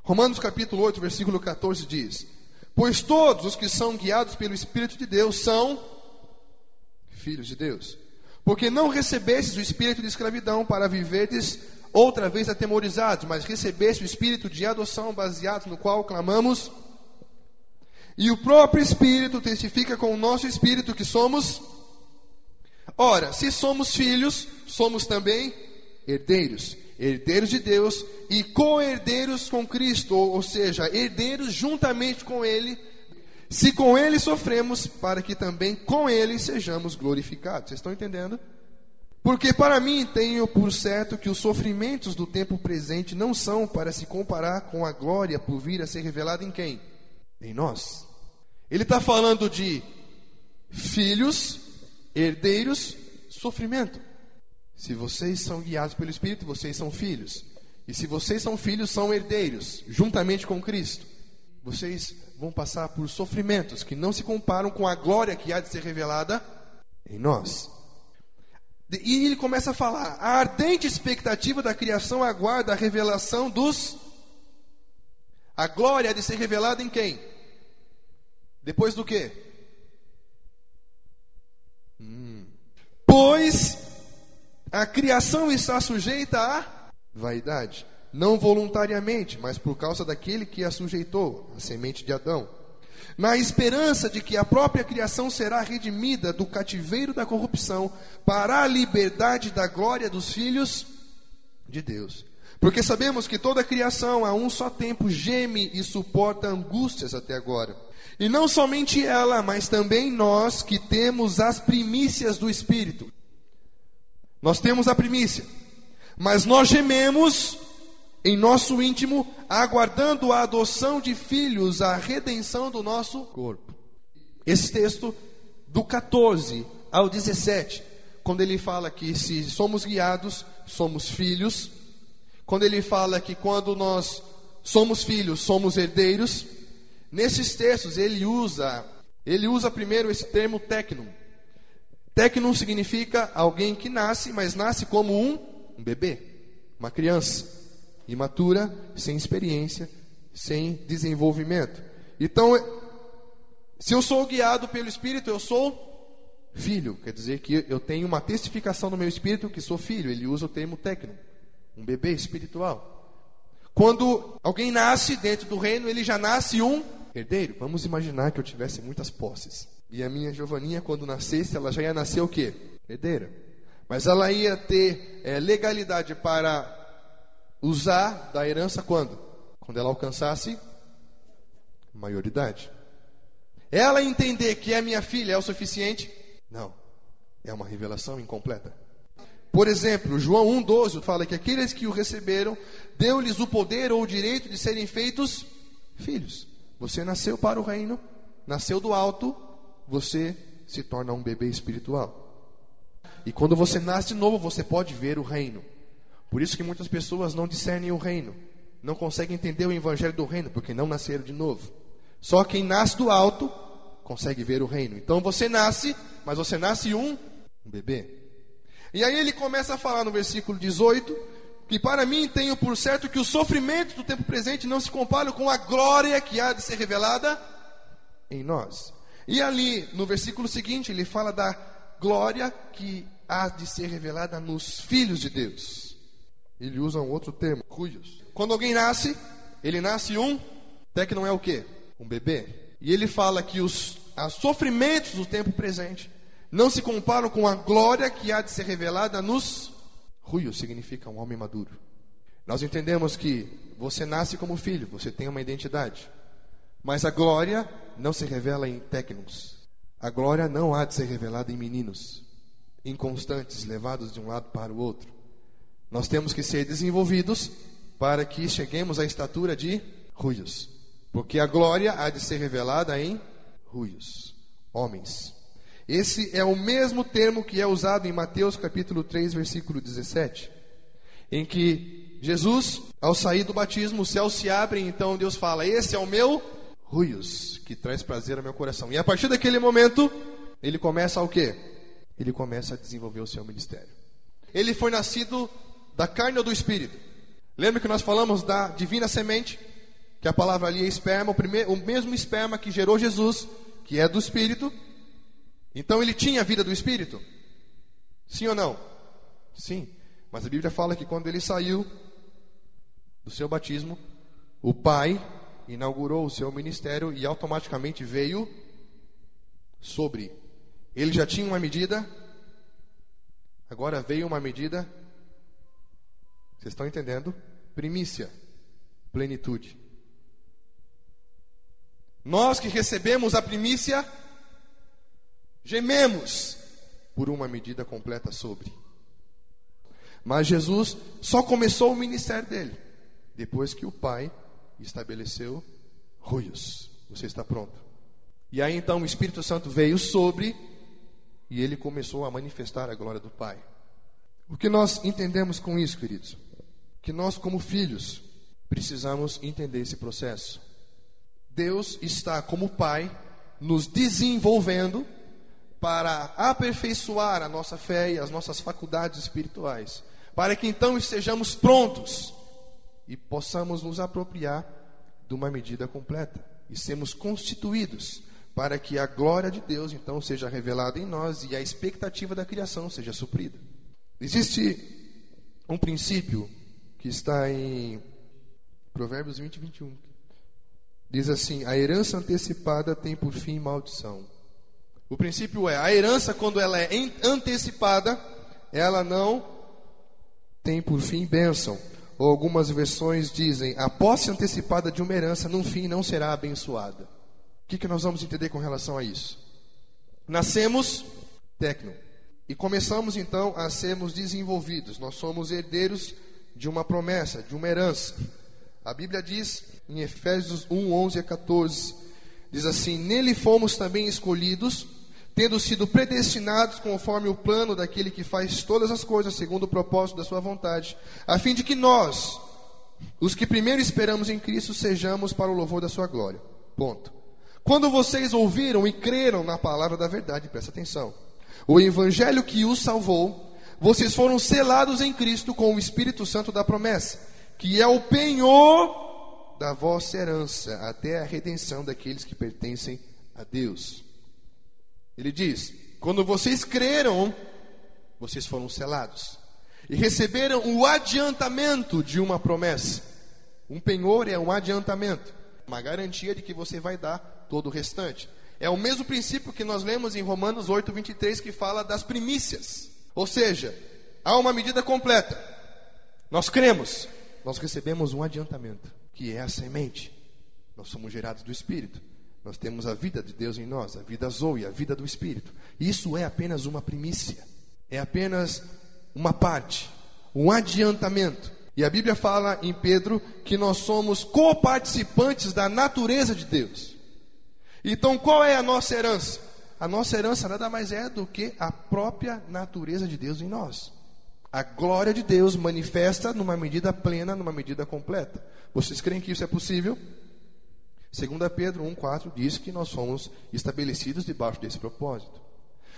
Romanos capítulo 8, versículo 14 diz: Pois todos os que são guiados pelo Espírito de Deus são filhos de Deus. Porque não recebestes o espírito de escravidão para viverdes outra vez atemorizados, mas recebeste o espírito de adoção baseado no qual clamamos. E o próprio Espírito testifica com o nosso espírito que somos. Ora, se somos filhos, somos também herdeiros, herdeiros de Deus e co-herdeiros com Cristo, ou, seja, herdeiros juntamente com Ele, se com Ele sofremos, para que também com Ele sejamos glorificados. Vocês estão entendendo? Porque para mim tenho por certo que os sofrimentos do tempo presente não são para se comparar com a glória por vir a ser revelada em quem? Em nós. Ele está falando de filhos, herdeiros, sofrimento. Se vocês são guiados pelo Espírito, vocês são filhos. E se vocês são filhos, são herdeiros, juntamente com Cristo. Vocês vão passar por sofrimentos que não se comparam com a glória que há de ser revelada em nós. E ele começa a falar: a ardente expectativa da criação aguarda a revelação dos. A glória há de ser revelada em quem? Depois do quê? Hum. Pois a criação está sujeita à vaidade, não voluntariamente, mas por causa daquele que a sujeitou, a semente de Adão. Na esperança de que a própria criação será redimida do cativeiro da corrupção para a liberdade da glória dos filhos de Deus. Porque sabemos que toda a criação a um só tempo geme e suporta angústias até agora. E não somente ela, mas também nós que temos as primícias do Espírito. Nós temos a primícia, mas nós gememos em nosso íntimo, aguardando a adoção de filhos, a redenção do nosso corpo. Esse texto, do 14 ao 17, quando ele fala que se somos guiados, somos filhos, quando ele fala que quando nós somos filhos, somos herdeiros, nesses textos ele usa, ele usa primeiro esse termo tecno, Tecnum significa alguém que nasce, mas nasce como um, um bebê, uma criança, imatura, sem experiência, sem desenvolvimento. Então, se eu sou guiado pelo Espírito, eu sou filho. Quer dizer que eu tenho uma testificação no meu espírito que sou filho. Ele usa o termo tecno, um bebê espiritual. Quando alguém nasce dentro do reino, ele já nasce um herdeiro. Vamos imaginar que eu tivesse muitas posses. E a minha Giovaninha, quando nascesse, ela já ia nascer o quê? Herdeira. Mas ela ia ter é, legalidade para usar da herança quando? Quando ela alcançasse maioridade. Ela entender que é minha filha é o suficiente? Não. É uma revelação incompleta. Por exemplo, João 1,12 fala que aqueles que o receberam, deu-lhes o poder ou o direito de serem feitos filhos. Você nasceu para o reino, nasceu do alto, você se torna um bebê espiritual. E quando você nasce novo, você pode ver o reino. Por isso que muitas pessoas não discernem o reino, não conseguem entender o evangelho do reino, porque não nasceram de novo. Só quem nasce do alto consegue ver o reino. Então você nasce, mas você nasce um, um bebê. E aí ele começa a falar no versículo 18 que para mim tenho por certo que os sofrimentos do tempo presente não se comparam com a glória que há de ser revelada em nós. E ali, no versículo seguinte, ele fala da glória que há de ser revelada nos filhos de Deus. Ele usa um outro termo, cujos. Quando alguém nasce, ele nasce um, até que não é o quê? Um bebê. E ele fala que os, os sofrimentos do tempo presente não se comparam com a glória que há de ser revelada nos ruios, significa um homem maduro. Nós entendemos que você nasce como filho, você tem uma identidade. Mas a glória não se revela em técnicos. A glória não há de ser revelada em meninos, inconstantes, levados de um lado para o outro. Nós temos que ser desenvolvidos para que cheguemos à estatura de ruios. Porque a glória há de ser revelada em ruios, homens. Esse é o mesmo termo que é usado em Mateus capítulo 3, versículo 17, em que Jesus, ao sair do batismo, os céus se abrem, então Deus fala: Esse é o meu ruios, que traz prazer ao meu coração. E a partir daquele momento, ele começa o quê? Ele começa a desenvolver o seu ministério. Ele foi nascido da carne ou do espírito? Lembra que nós falamos da divina semente? que a palavra ali é esperma, o, primeiro, o mesmo esperma que gerou Jesus, que é do Espírito. Então ele tinha a vida do Espírito? Sim ou não? Sim. Mas a Bíblia fala que quando ele saiu do seu batismo, o Pai inaugurou o seu ministério e automaticamente veio sobre. Ele já tinha uma medida, agora veio uma medida. Vocês estão entendendo? Primícia, plenitude. Nós que recebemos a primícia, gememos por uma medida completa sobre. Mas Jesus só começou o ministério dele depois que o Pai estabeleceu ruios. Você está pronto? E aí então o Espírito Santo veio sobre e ele começou a manifestar a glória do Pai. O que nós entendemos com isso, queridos? Que nós, como filhos, precisamos entender esse processo. Deus está, como Pai, nos desenvolvendo para aperfeiçoar a nossa fé e as nossas faculdades espirituais, para que então estejamos prontos e possamos nos apropriar de uma medida completa e sermos constituídos para que a glória de Deus então seja revelada em nós e a expectativa da criação seja suprida. Existe um princípio que está em Provérbios 20, 21. Diz assim: A herança antecipada tem por fim maldição. O princípio é: a herança, quando ela é antecipada, ela não tem por fim bênção. Ou algumas versões dizem: a posse antecipada de uma herança, no fim, não será abençoada. O que, que nós vamos entender com relação a isso? Nascemos tecno e começamos então a sermos desenvolvidos. Nós somos herdeiros de uma promessa, de uma herança. A Bíblia diz em Efésios 1, 11 a 14: diz assim: Nele fomos também escolhidos, tendo sido predestinados conforme o plano daquele que faz todas as coisas segundo o propósito da sua vontade, a fim de que nós, os que primeiro esperamos em Cristo, sejamos para o louvor da sua glória. Ponto. Quando vocês ouviram e creram na palavra da verdade, presta atenção, o evangelho que os salvou, vocês foram selados em Cristo com o Espírito Santo da promessa, que é o penhor da vossa herança, até a redenção daqueles que pertencem a Deus. Ele diz: quando vocês creram, vocês foram selados e receberam o adiantamento de uma promessa. Um penhor é um adiantamento, uma garantia de que você vai dar todo o restante. É o mesmo princípio que nós lemos em Romanos 8, 23, que fala das primícias. Ou seja, há uma medida completa. Nós cremos, nós recebemos um adiantamento, que é a semente. Nós somos gerados do Espírito. Nós temos a vida de Deus em nós, a vida Zoe, a vida do Espírito. Isso é apenas uma primícia, é apenas uma parte, um adiantamento. E a Bíblia fala em Pedro que nós somos coparticipantes da natureza de Deus. Então, qual é a nossa herança? A nossa herança nada mais é do que a própria natureza de Deus em nós. A glória de Deus manifesta numa medida plena, numa medida completa. Vocês creem que isso é possível? 2 Pedro 1,4 diz que nós fomos estabelecidos debaixo desse propósito.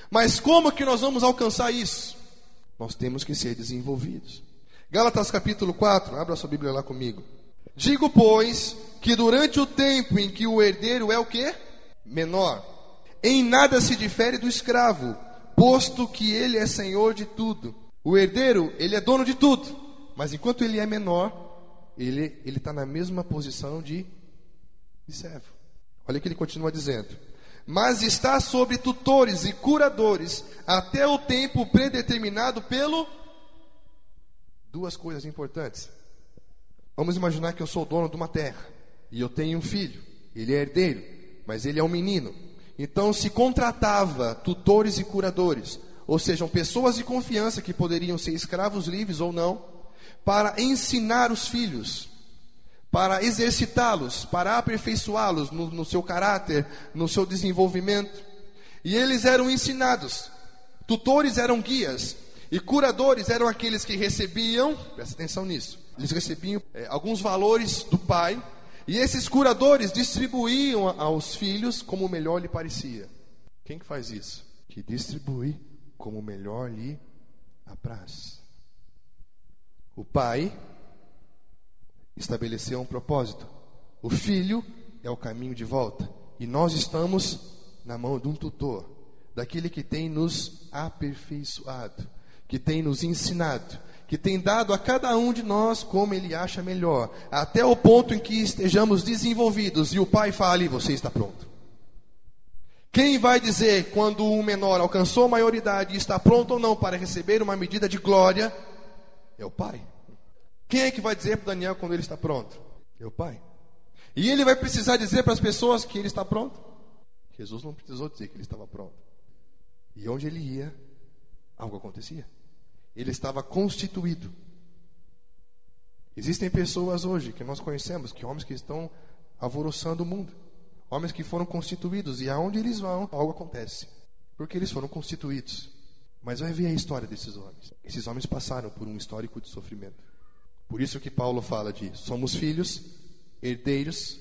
Mas como que nós vamos alcançar isso? Nós temos que ser desenvolvidos. Gálatas capítulo 4, abra sua Bíblia lá comigo. Digo, pois, que durante o tempo em que o herdeiro é o quê? Menor, em nada se difere do escravo, posto que ele é senhor de tudo. O herdeiro, ele é dono de tudo, mas enquanto ele é menor, ele está na mesma posição de de servo. Olha o que ele continua dizendo. Mas está sobre tutores e curadores até o tempo predeterminado pelo. Duas coisas importantes. Vamos imaginar que eu sou dono de uma terra e eu tenho um filho. Ele é herdeiro, mas ele é um menino. Então se contratava tutores e curadores, ou sejam, pessoas de confiança que poderiam ser escravos livres ou não, para ensinar os filhos para exercitá-los, para aperfeiçoá-los no, no seu caráter, no seu desenvolvimento. E eles eram ensinados. Tutores eram guias. E curadores eram aqueles que recebiam, presta atenção nisso, eles recebiam é, alguns valores do pai, e esses curadores distribuíam aos filhos como melhor lhe parecia. Quem que faz isso? Que distribui como melhor lhe apraz. O pai estabeleceu um propósito. O filho é o caminho de volta. E nós estamos na mão de um tutor, daquele que tem nos aperfeiçoado, que tem nos ensinado, que tem dado a cada um de nós como ele acha melhor, até o ponto em que estejamos desenvolvidos e o pai fale: Você está pronto. Quem vai dizer quando um menor alcançou a maioridade e está pronto ou não para receber uma medida de glória? É o pai. Quem é que vai dizer para Daniel quando ele está pronto? É o pai. E ele vai precisar dizer para as pessoas que ele está pronto? Jesus não precisou dizer que ele estava pronto. E onde ele ia, algo acontecia. Ele estava constituído. Existem pessoas hoje que nós conhecemos, que homens que estão alvoroçando o mundo. Homens que foram constituídos e aonde eles vão, algo acontece. Porque eles foram constituídos. Mas vai ver a história desses homens. Esses homens passaram por um histórico de sofrimento. Por isso que Paulo fala de somos filhos, herdeiros,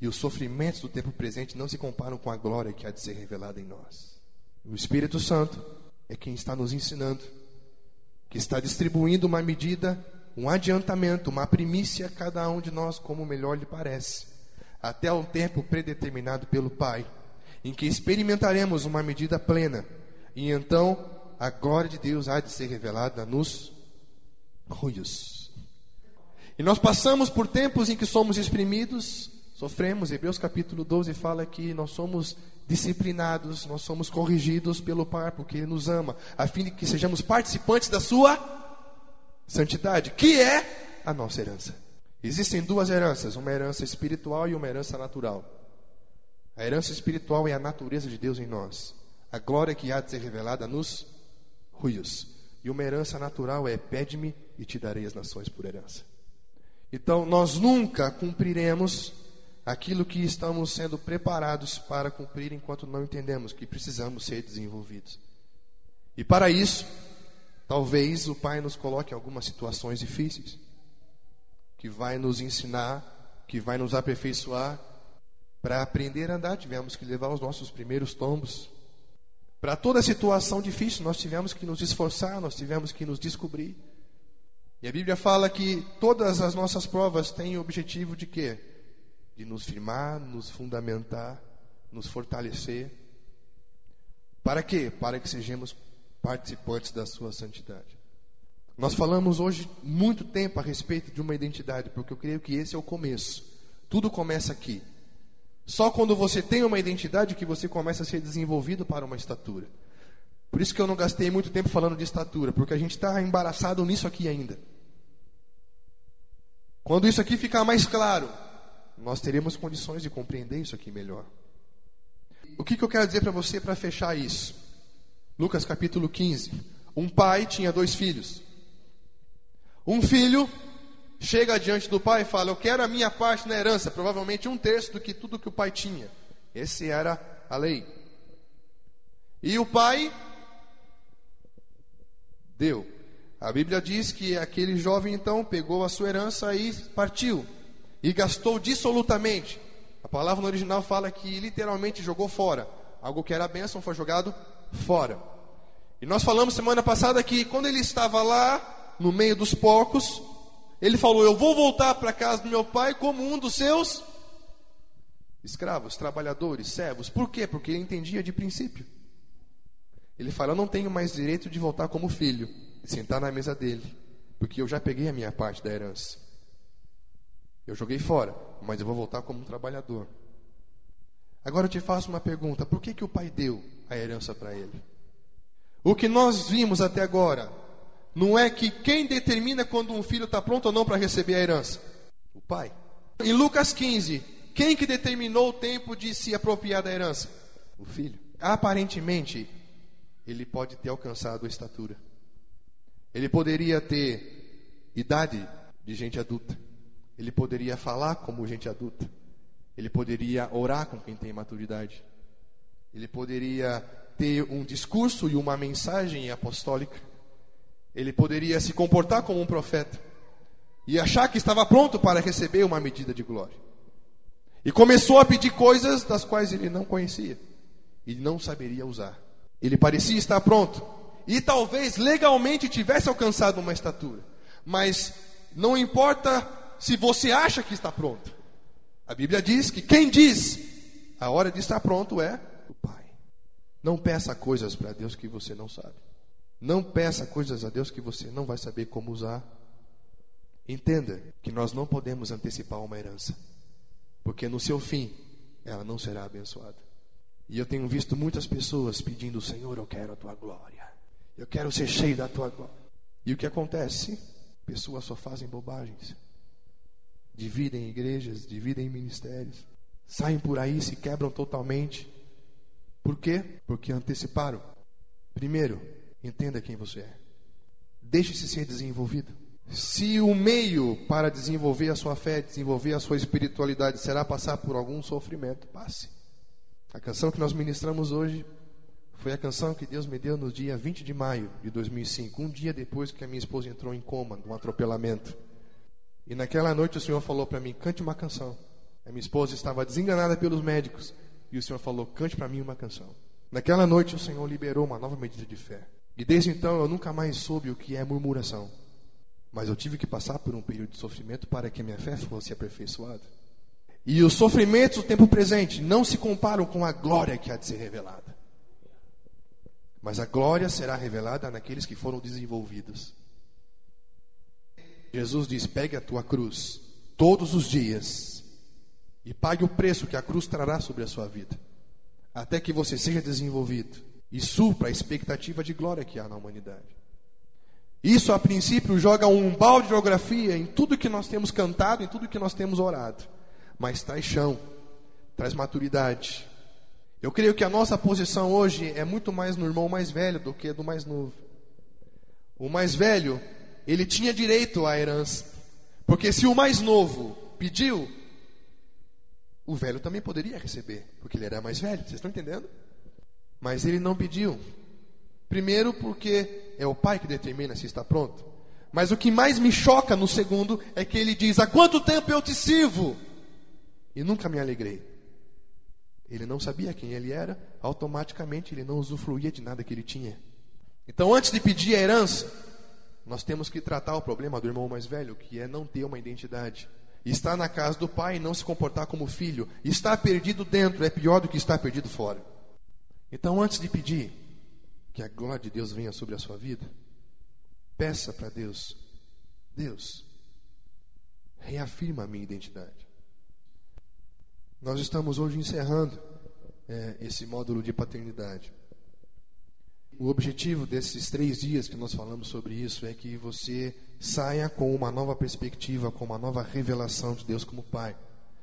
e os sofrimentos do tempo presente não se comparam com a glória que há de ser revelada em nós. O Espírito Santo é quem está nos ensinando, que está distribuindo uma medida, um adiantamento, uma primícia a cada um de nós, como melhor lhe parece, até o tempo predeterminado pelo Pai, em que experimentaremos uma medida plena, e então a glória de Deus há de ser revelada nos ruios. E nós passamos por tempos em que somos exprimidos, sofremos. Hebreus capítulo 12 fala que nós somos disciplinados, nós somos corrigidos pelo Pai, porque Ele nos ama, a fim de que sejamos participantes da Sua santidade, que é a nossa herança. Existem duas heranças, uma herança espiritual e uma herança natural. A herança espiritual é a natureza de Deus em nós. A glória que há de ser revelada nos ruios. E uma herança natural é: pede-me e te darei as nações por herança. Então, nós nunca cumpriremos aquilo que estamos sendo preparados para cumprir enquanto não entendemos que precisamos ser desenvolvidos. E para isso, talvez o Pai nos coloque algumas situações difíceis, que vai nos ensinar, que vai nos aperfeiçoar. Para aprender a andar, tivemos que levar os nossos primeiros tombos, para toda situação difícil, nós tivemos que nos esforçar, nós tivemos que nos descobrir. E a Bíblia fala que todas as nossas provas têm o objetivo de quê? De nos firmar, nos fundamentar, nos fortalecer. Para quê? Para que sejamos participantes da sua santidade. Nós falamos hoje muito tempo a respeito de uma identidade, porque eu creio que esse é o começo. Tudo começa aqui. Só quando você tem uma identidade que você começa a ser desenvolvido para uma estatura. Por isso que eu não gastei muito tempo falando de estatura, porque a gente está embaraçado nisso aqui ainda. Quando isso aqui ficar mais claro, nós teremos condições de compreender isso aqui melhor. O que, que eu quero dizer para você para fechar isso? Lucas capítulo 15. Um pai tinha dois filhos. Um filho chega diante do pai e fala: Eu quero a minha parte na herança, provavelmente um terço do que tudo que o pai tinha. Esse era a lei. E o pai deu. A Bíblia diz que aquele jovem então pegou a sua herança e partiu e gastou dissolutamente. A palavra no original fala que literalmente jogou fora. Algo que era bênção foi jogado fora. E nós falamos semana passada que quando ele estava lá, no meio dos porcos, ele falou: Eu vou voltar para a casa do meu pai como um dos seus escravos, trabalhadores, servos. Por quê? Porque ele entendia de princípio. Ele fala: Eu não tenho mais direito de voltar como filho, de sentar na mesa dele, porque eu já peguei a minha parte da herança. Eu joguei fora, mas eu vou voltar como um trabalhador. Agora eu te faço uma pergunta: por que, que o pai deu a herança para ele? O que nós vimos até agora não é que quem determina quando um filho está pronto ou não para receber a herança? O pai. Em Lucas 15, quem que determinou o tempo de se apropriar da herança? O filho. Aparentemente, ele pode ter alcançado a estatura. Ele poderia ter idade de gente adulta. Ele poderia falar como gente adulta. Ele poderia orar com quem tem maturidade. Ele poderia ter um discurso e uma mensagem apostólica ele poderia se comportar como um profeta e achar que estava pronto para receber uma medida de glória. E começou a pedir coisas das quais ele não conhecia e não saberia usar. Ele parecia estar pronto e talvez legalmente tivesse alcançado uma estatura, mas não importa se você acha que está pronto. A Bíblia diz que quem diz a hora de estar pronto é o Pai. Não peça coisas para Deus que você não sabe. Não peça coisas a Deus que você não vai saber como usar. Entenda que nós não podemos antecipar uma herança, porque no seu fim ela não será abençoada. E eu tenho visto muitas pessoas pedindo: Senhor, eu quero a tua glória, eu quero ser cheio da tua glória. E o que acontece? Pessoas só fazem bobagens, dividem igrejas, dividem ministérios, saem por aí, se quebram totalmente. Por quê? Porque anteciparam. Primeiro, entenda quem você é. Deixe-se ser desenvolvido. Se o meio para desenvolver a sua fé, desenvolver a sua espiritualidade será passar por algum sofrimento, passe. A canção que nós ministramos hoje foi a canção que Deus me deu no dia 20 de maio de 2005, um dia depois que a minha esposa entrou em coma, de um atropelamento. E naquela noite o Senhor falou para mim: cante uma canção. A minha esposa estava desenganada pelos médicos e o Senhor falou: cante para mim uma canção. Naquela noite o Senhor liberou uma nova medida de fé. E desde então eu nunca mais soube o que é murmuração. Mas eu tive que passar por um período de sofrimento para que minha fé fosse aperfeiçoada. E os sofrimentos do tempo presente não se comparam com a glória que há de ser revelada. Mas a glória será revelada naqueles que foram desenvolvidos. Jesus diz: pegue a tua cruz todos os dias e pague o preço que a cruz trará sobre a sua vida, até que você seja desenvolvido e supra a expectativa de glória que há na humanidade. Isso, a princípio, joga um balde de geografia em tudo que nós temos cantado, em tudo que nós temos orado. Mas traz chão, traz maturidade. Eu creio que a nossa posição hoje é muito mais no irmão mais velho do que do mais novo. O mais velho, ele tinha direito à herança. Porque se o mais novo pediu, o velho também poderia receber, porque ele era mais velho. Vocês estão entendendo? Mas ele não pediu. Primeiro, porque é o pai que determina se está pronto. Mas o que mais me choca no segundo é que ele diz: Há quanto tempo eu te sirvo? E nunca me alegrei. Ele não sabia quem ele era, automaticamente ele não usufruía de nada que ele tinha. Então, antes de pedir a herança, nós temos que tratar o problema do irmão mais velho, que é não ter uma identidade. Estar na casa do pai e não se comportar como filho. Estar perdido dentro é pior do que estar perdido fora. Então, antes de pedir, que a glória de Deus venha sobre a sua vida, peça para Deus: Deus, reafirma a minha identidade. Nós estamos hoje encerrando é, esse módulo de paternidade. O objetivo desses três dias que nós falamos sobre isso é que você saia com uma nova perspectiva, com uma nova revelação de Deus como Pai.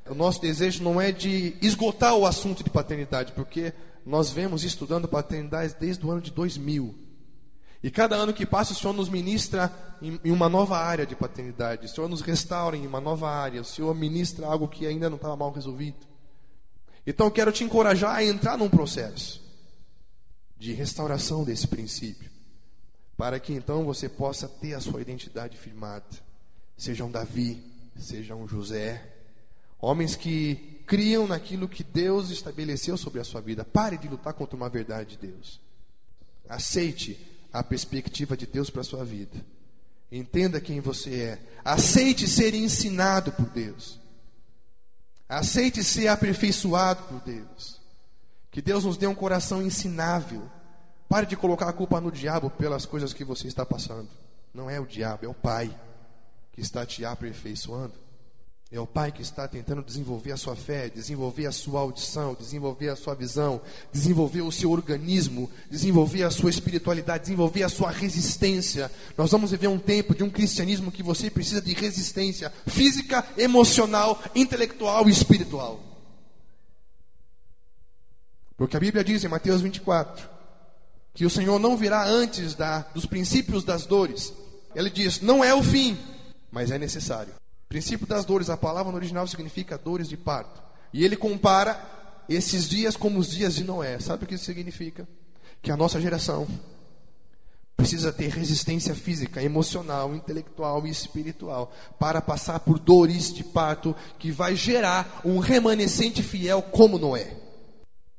O nosso desejo não é de esgotar o assunto de paternidade, porque nós vemos estudando paternidade desde o ano de 2000. E cada ano que passa, o Senhor nos ministra em, uma nova área de paternidade. O Senhor nos restaura em uma nova área. O Senhor ministra algo que ainda não estava mal resolvido. Então eu quero te encorajar a entrar num processo de restauração desse princípio. Para que então você possa ter a sua identidade firmada. Seja um Davi, seja um José. Homens que criam naquilo que Deus estabeleceu sobre a sua vida. Pare de lutar contra uma verdade de Deus. Aceite a perspectiva de Deus para a sua vida. Entenda quem você é. Aceite ser ensinado por Deus. Aceite ser aperfeiçoado por Deus. Que Deus nos dê um coração ensinável. Pare de colocar a culpa no diabo pelas coisas que você está passando. Não é o diabo, é o Pai que está te aperfeiçoando. É o Pai que está tentando desenvolver a sua fé, desenvolver a sua audição, desenvolver a sua visão, desenvolver o seu organismo, desenvolver a sua espiritualidade, desenvolver a sua resistência. Nós vamos viver um tempo de um cristianismo que você precisa de resistência física, emocional, intelectual e espiritual. Porque a Bíblia diz em Mateus 24 que o Senhor não virá antes da, dos princípios das dores. Ele diz: não é o fim, mas é necessário. Princípio das dores, a palavra no original significa dores de parto. E ele compara esses dias como os dias de Noé. Sabe o que isso significa? Que a nossa geração precisa ter resistência física, emocional, intelectual e espiritual para passar por dores de parto que vai gerar um remanescente fiel como Noé.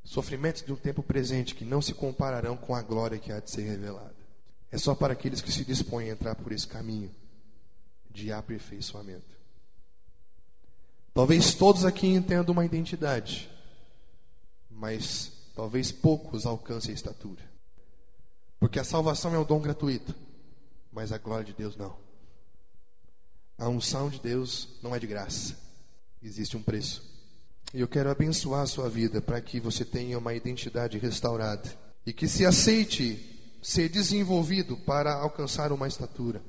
Sofrimentos de um tempo presente que não se compararão com a glória que há de ser revelada. É só para aqueles que se dispõem a entrar por esse caminho de aperfeiçoamento. Talvez todos aqui entendam uma identidade, mas talvez poucos alcancem a estatura. Porque a salvação é um dom gratuito, mas a glória de Deus não. A unção de Deus não é de graça, existe um preço. E eu quero abençoar a sua vida para que você tenha uma identidade restaurada e que se aceite ser desenvolvido para alcançar uma estatura.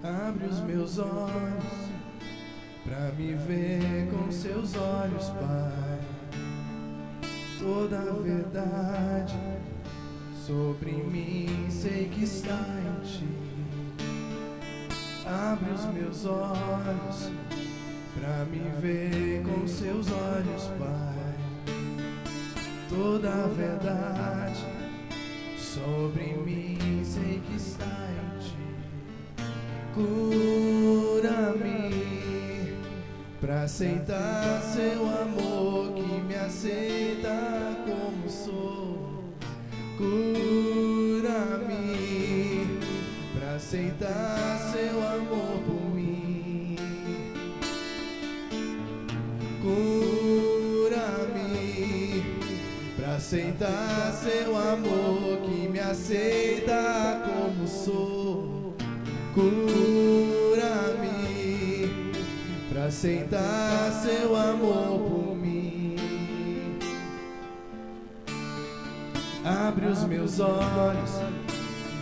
Abre os meus olhos para me ver com seus olhos, Pai. Toda a verdade sobre mim sei que está em ti. Abre os meus olhos para me ver com seus olhos, Pai. Toda a verdade sobre mim sei que está em ti. Cura-me para aceitar seu amor que me aceita como sou. Cura-me para aceitar seu amor por mim. Cura-me para aceitar seu amor que me aceita como sou. Cura-me aceitar seu amor por mim. Abre os meus olhos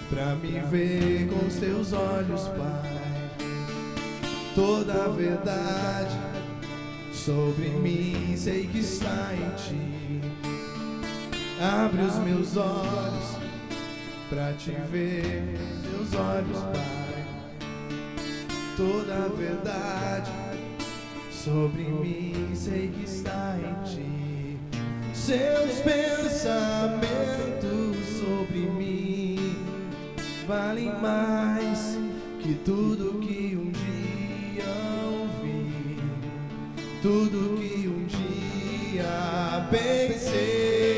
para me ver com os teus olhos, Pai. Toda a verdade sobre mim sei que está em ti. Abre os meus olhos para te ver, teus olhos, Pai. Toda a verdade sobre mim sei que está em ti. Seus pensamentos sobre mim valem mais que tudo que um dia ouvi, tudo que um dia pensei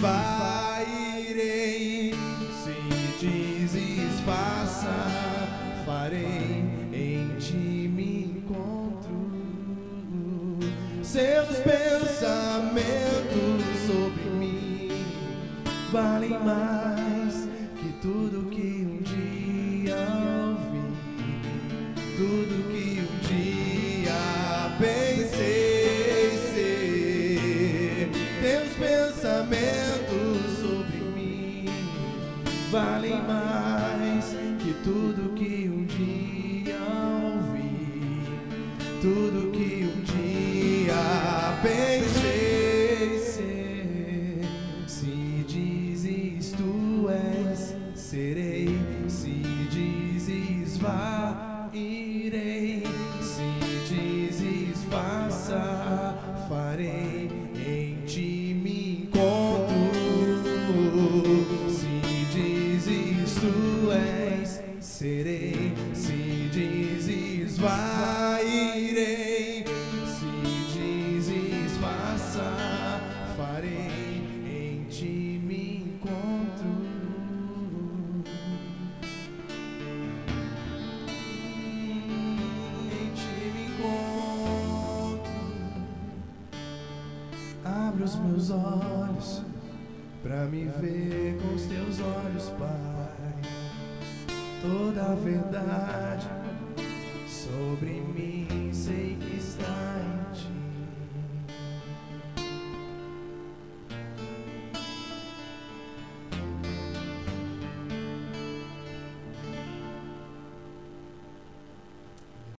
dizes vai, irei. Se dizes faça, farei. Em ti me encontro. Seus pensamentos sobre mim valem mais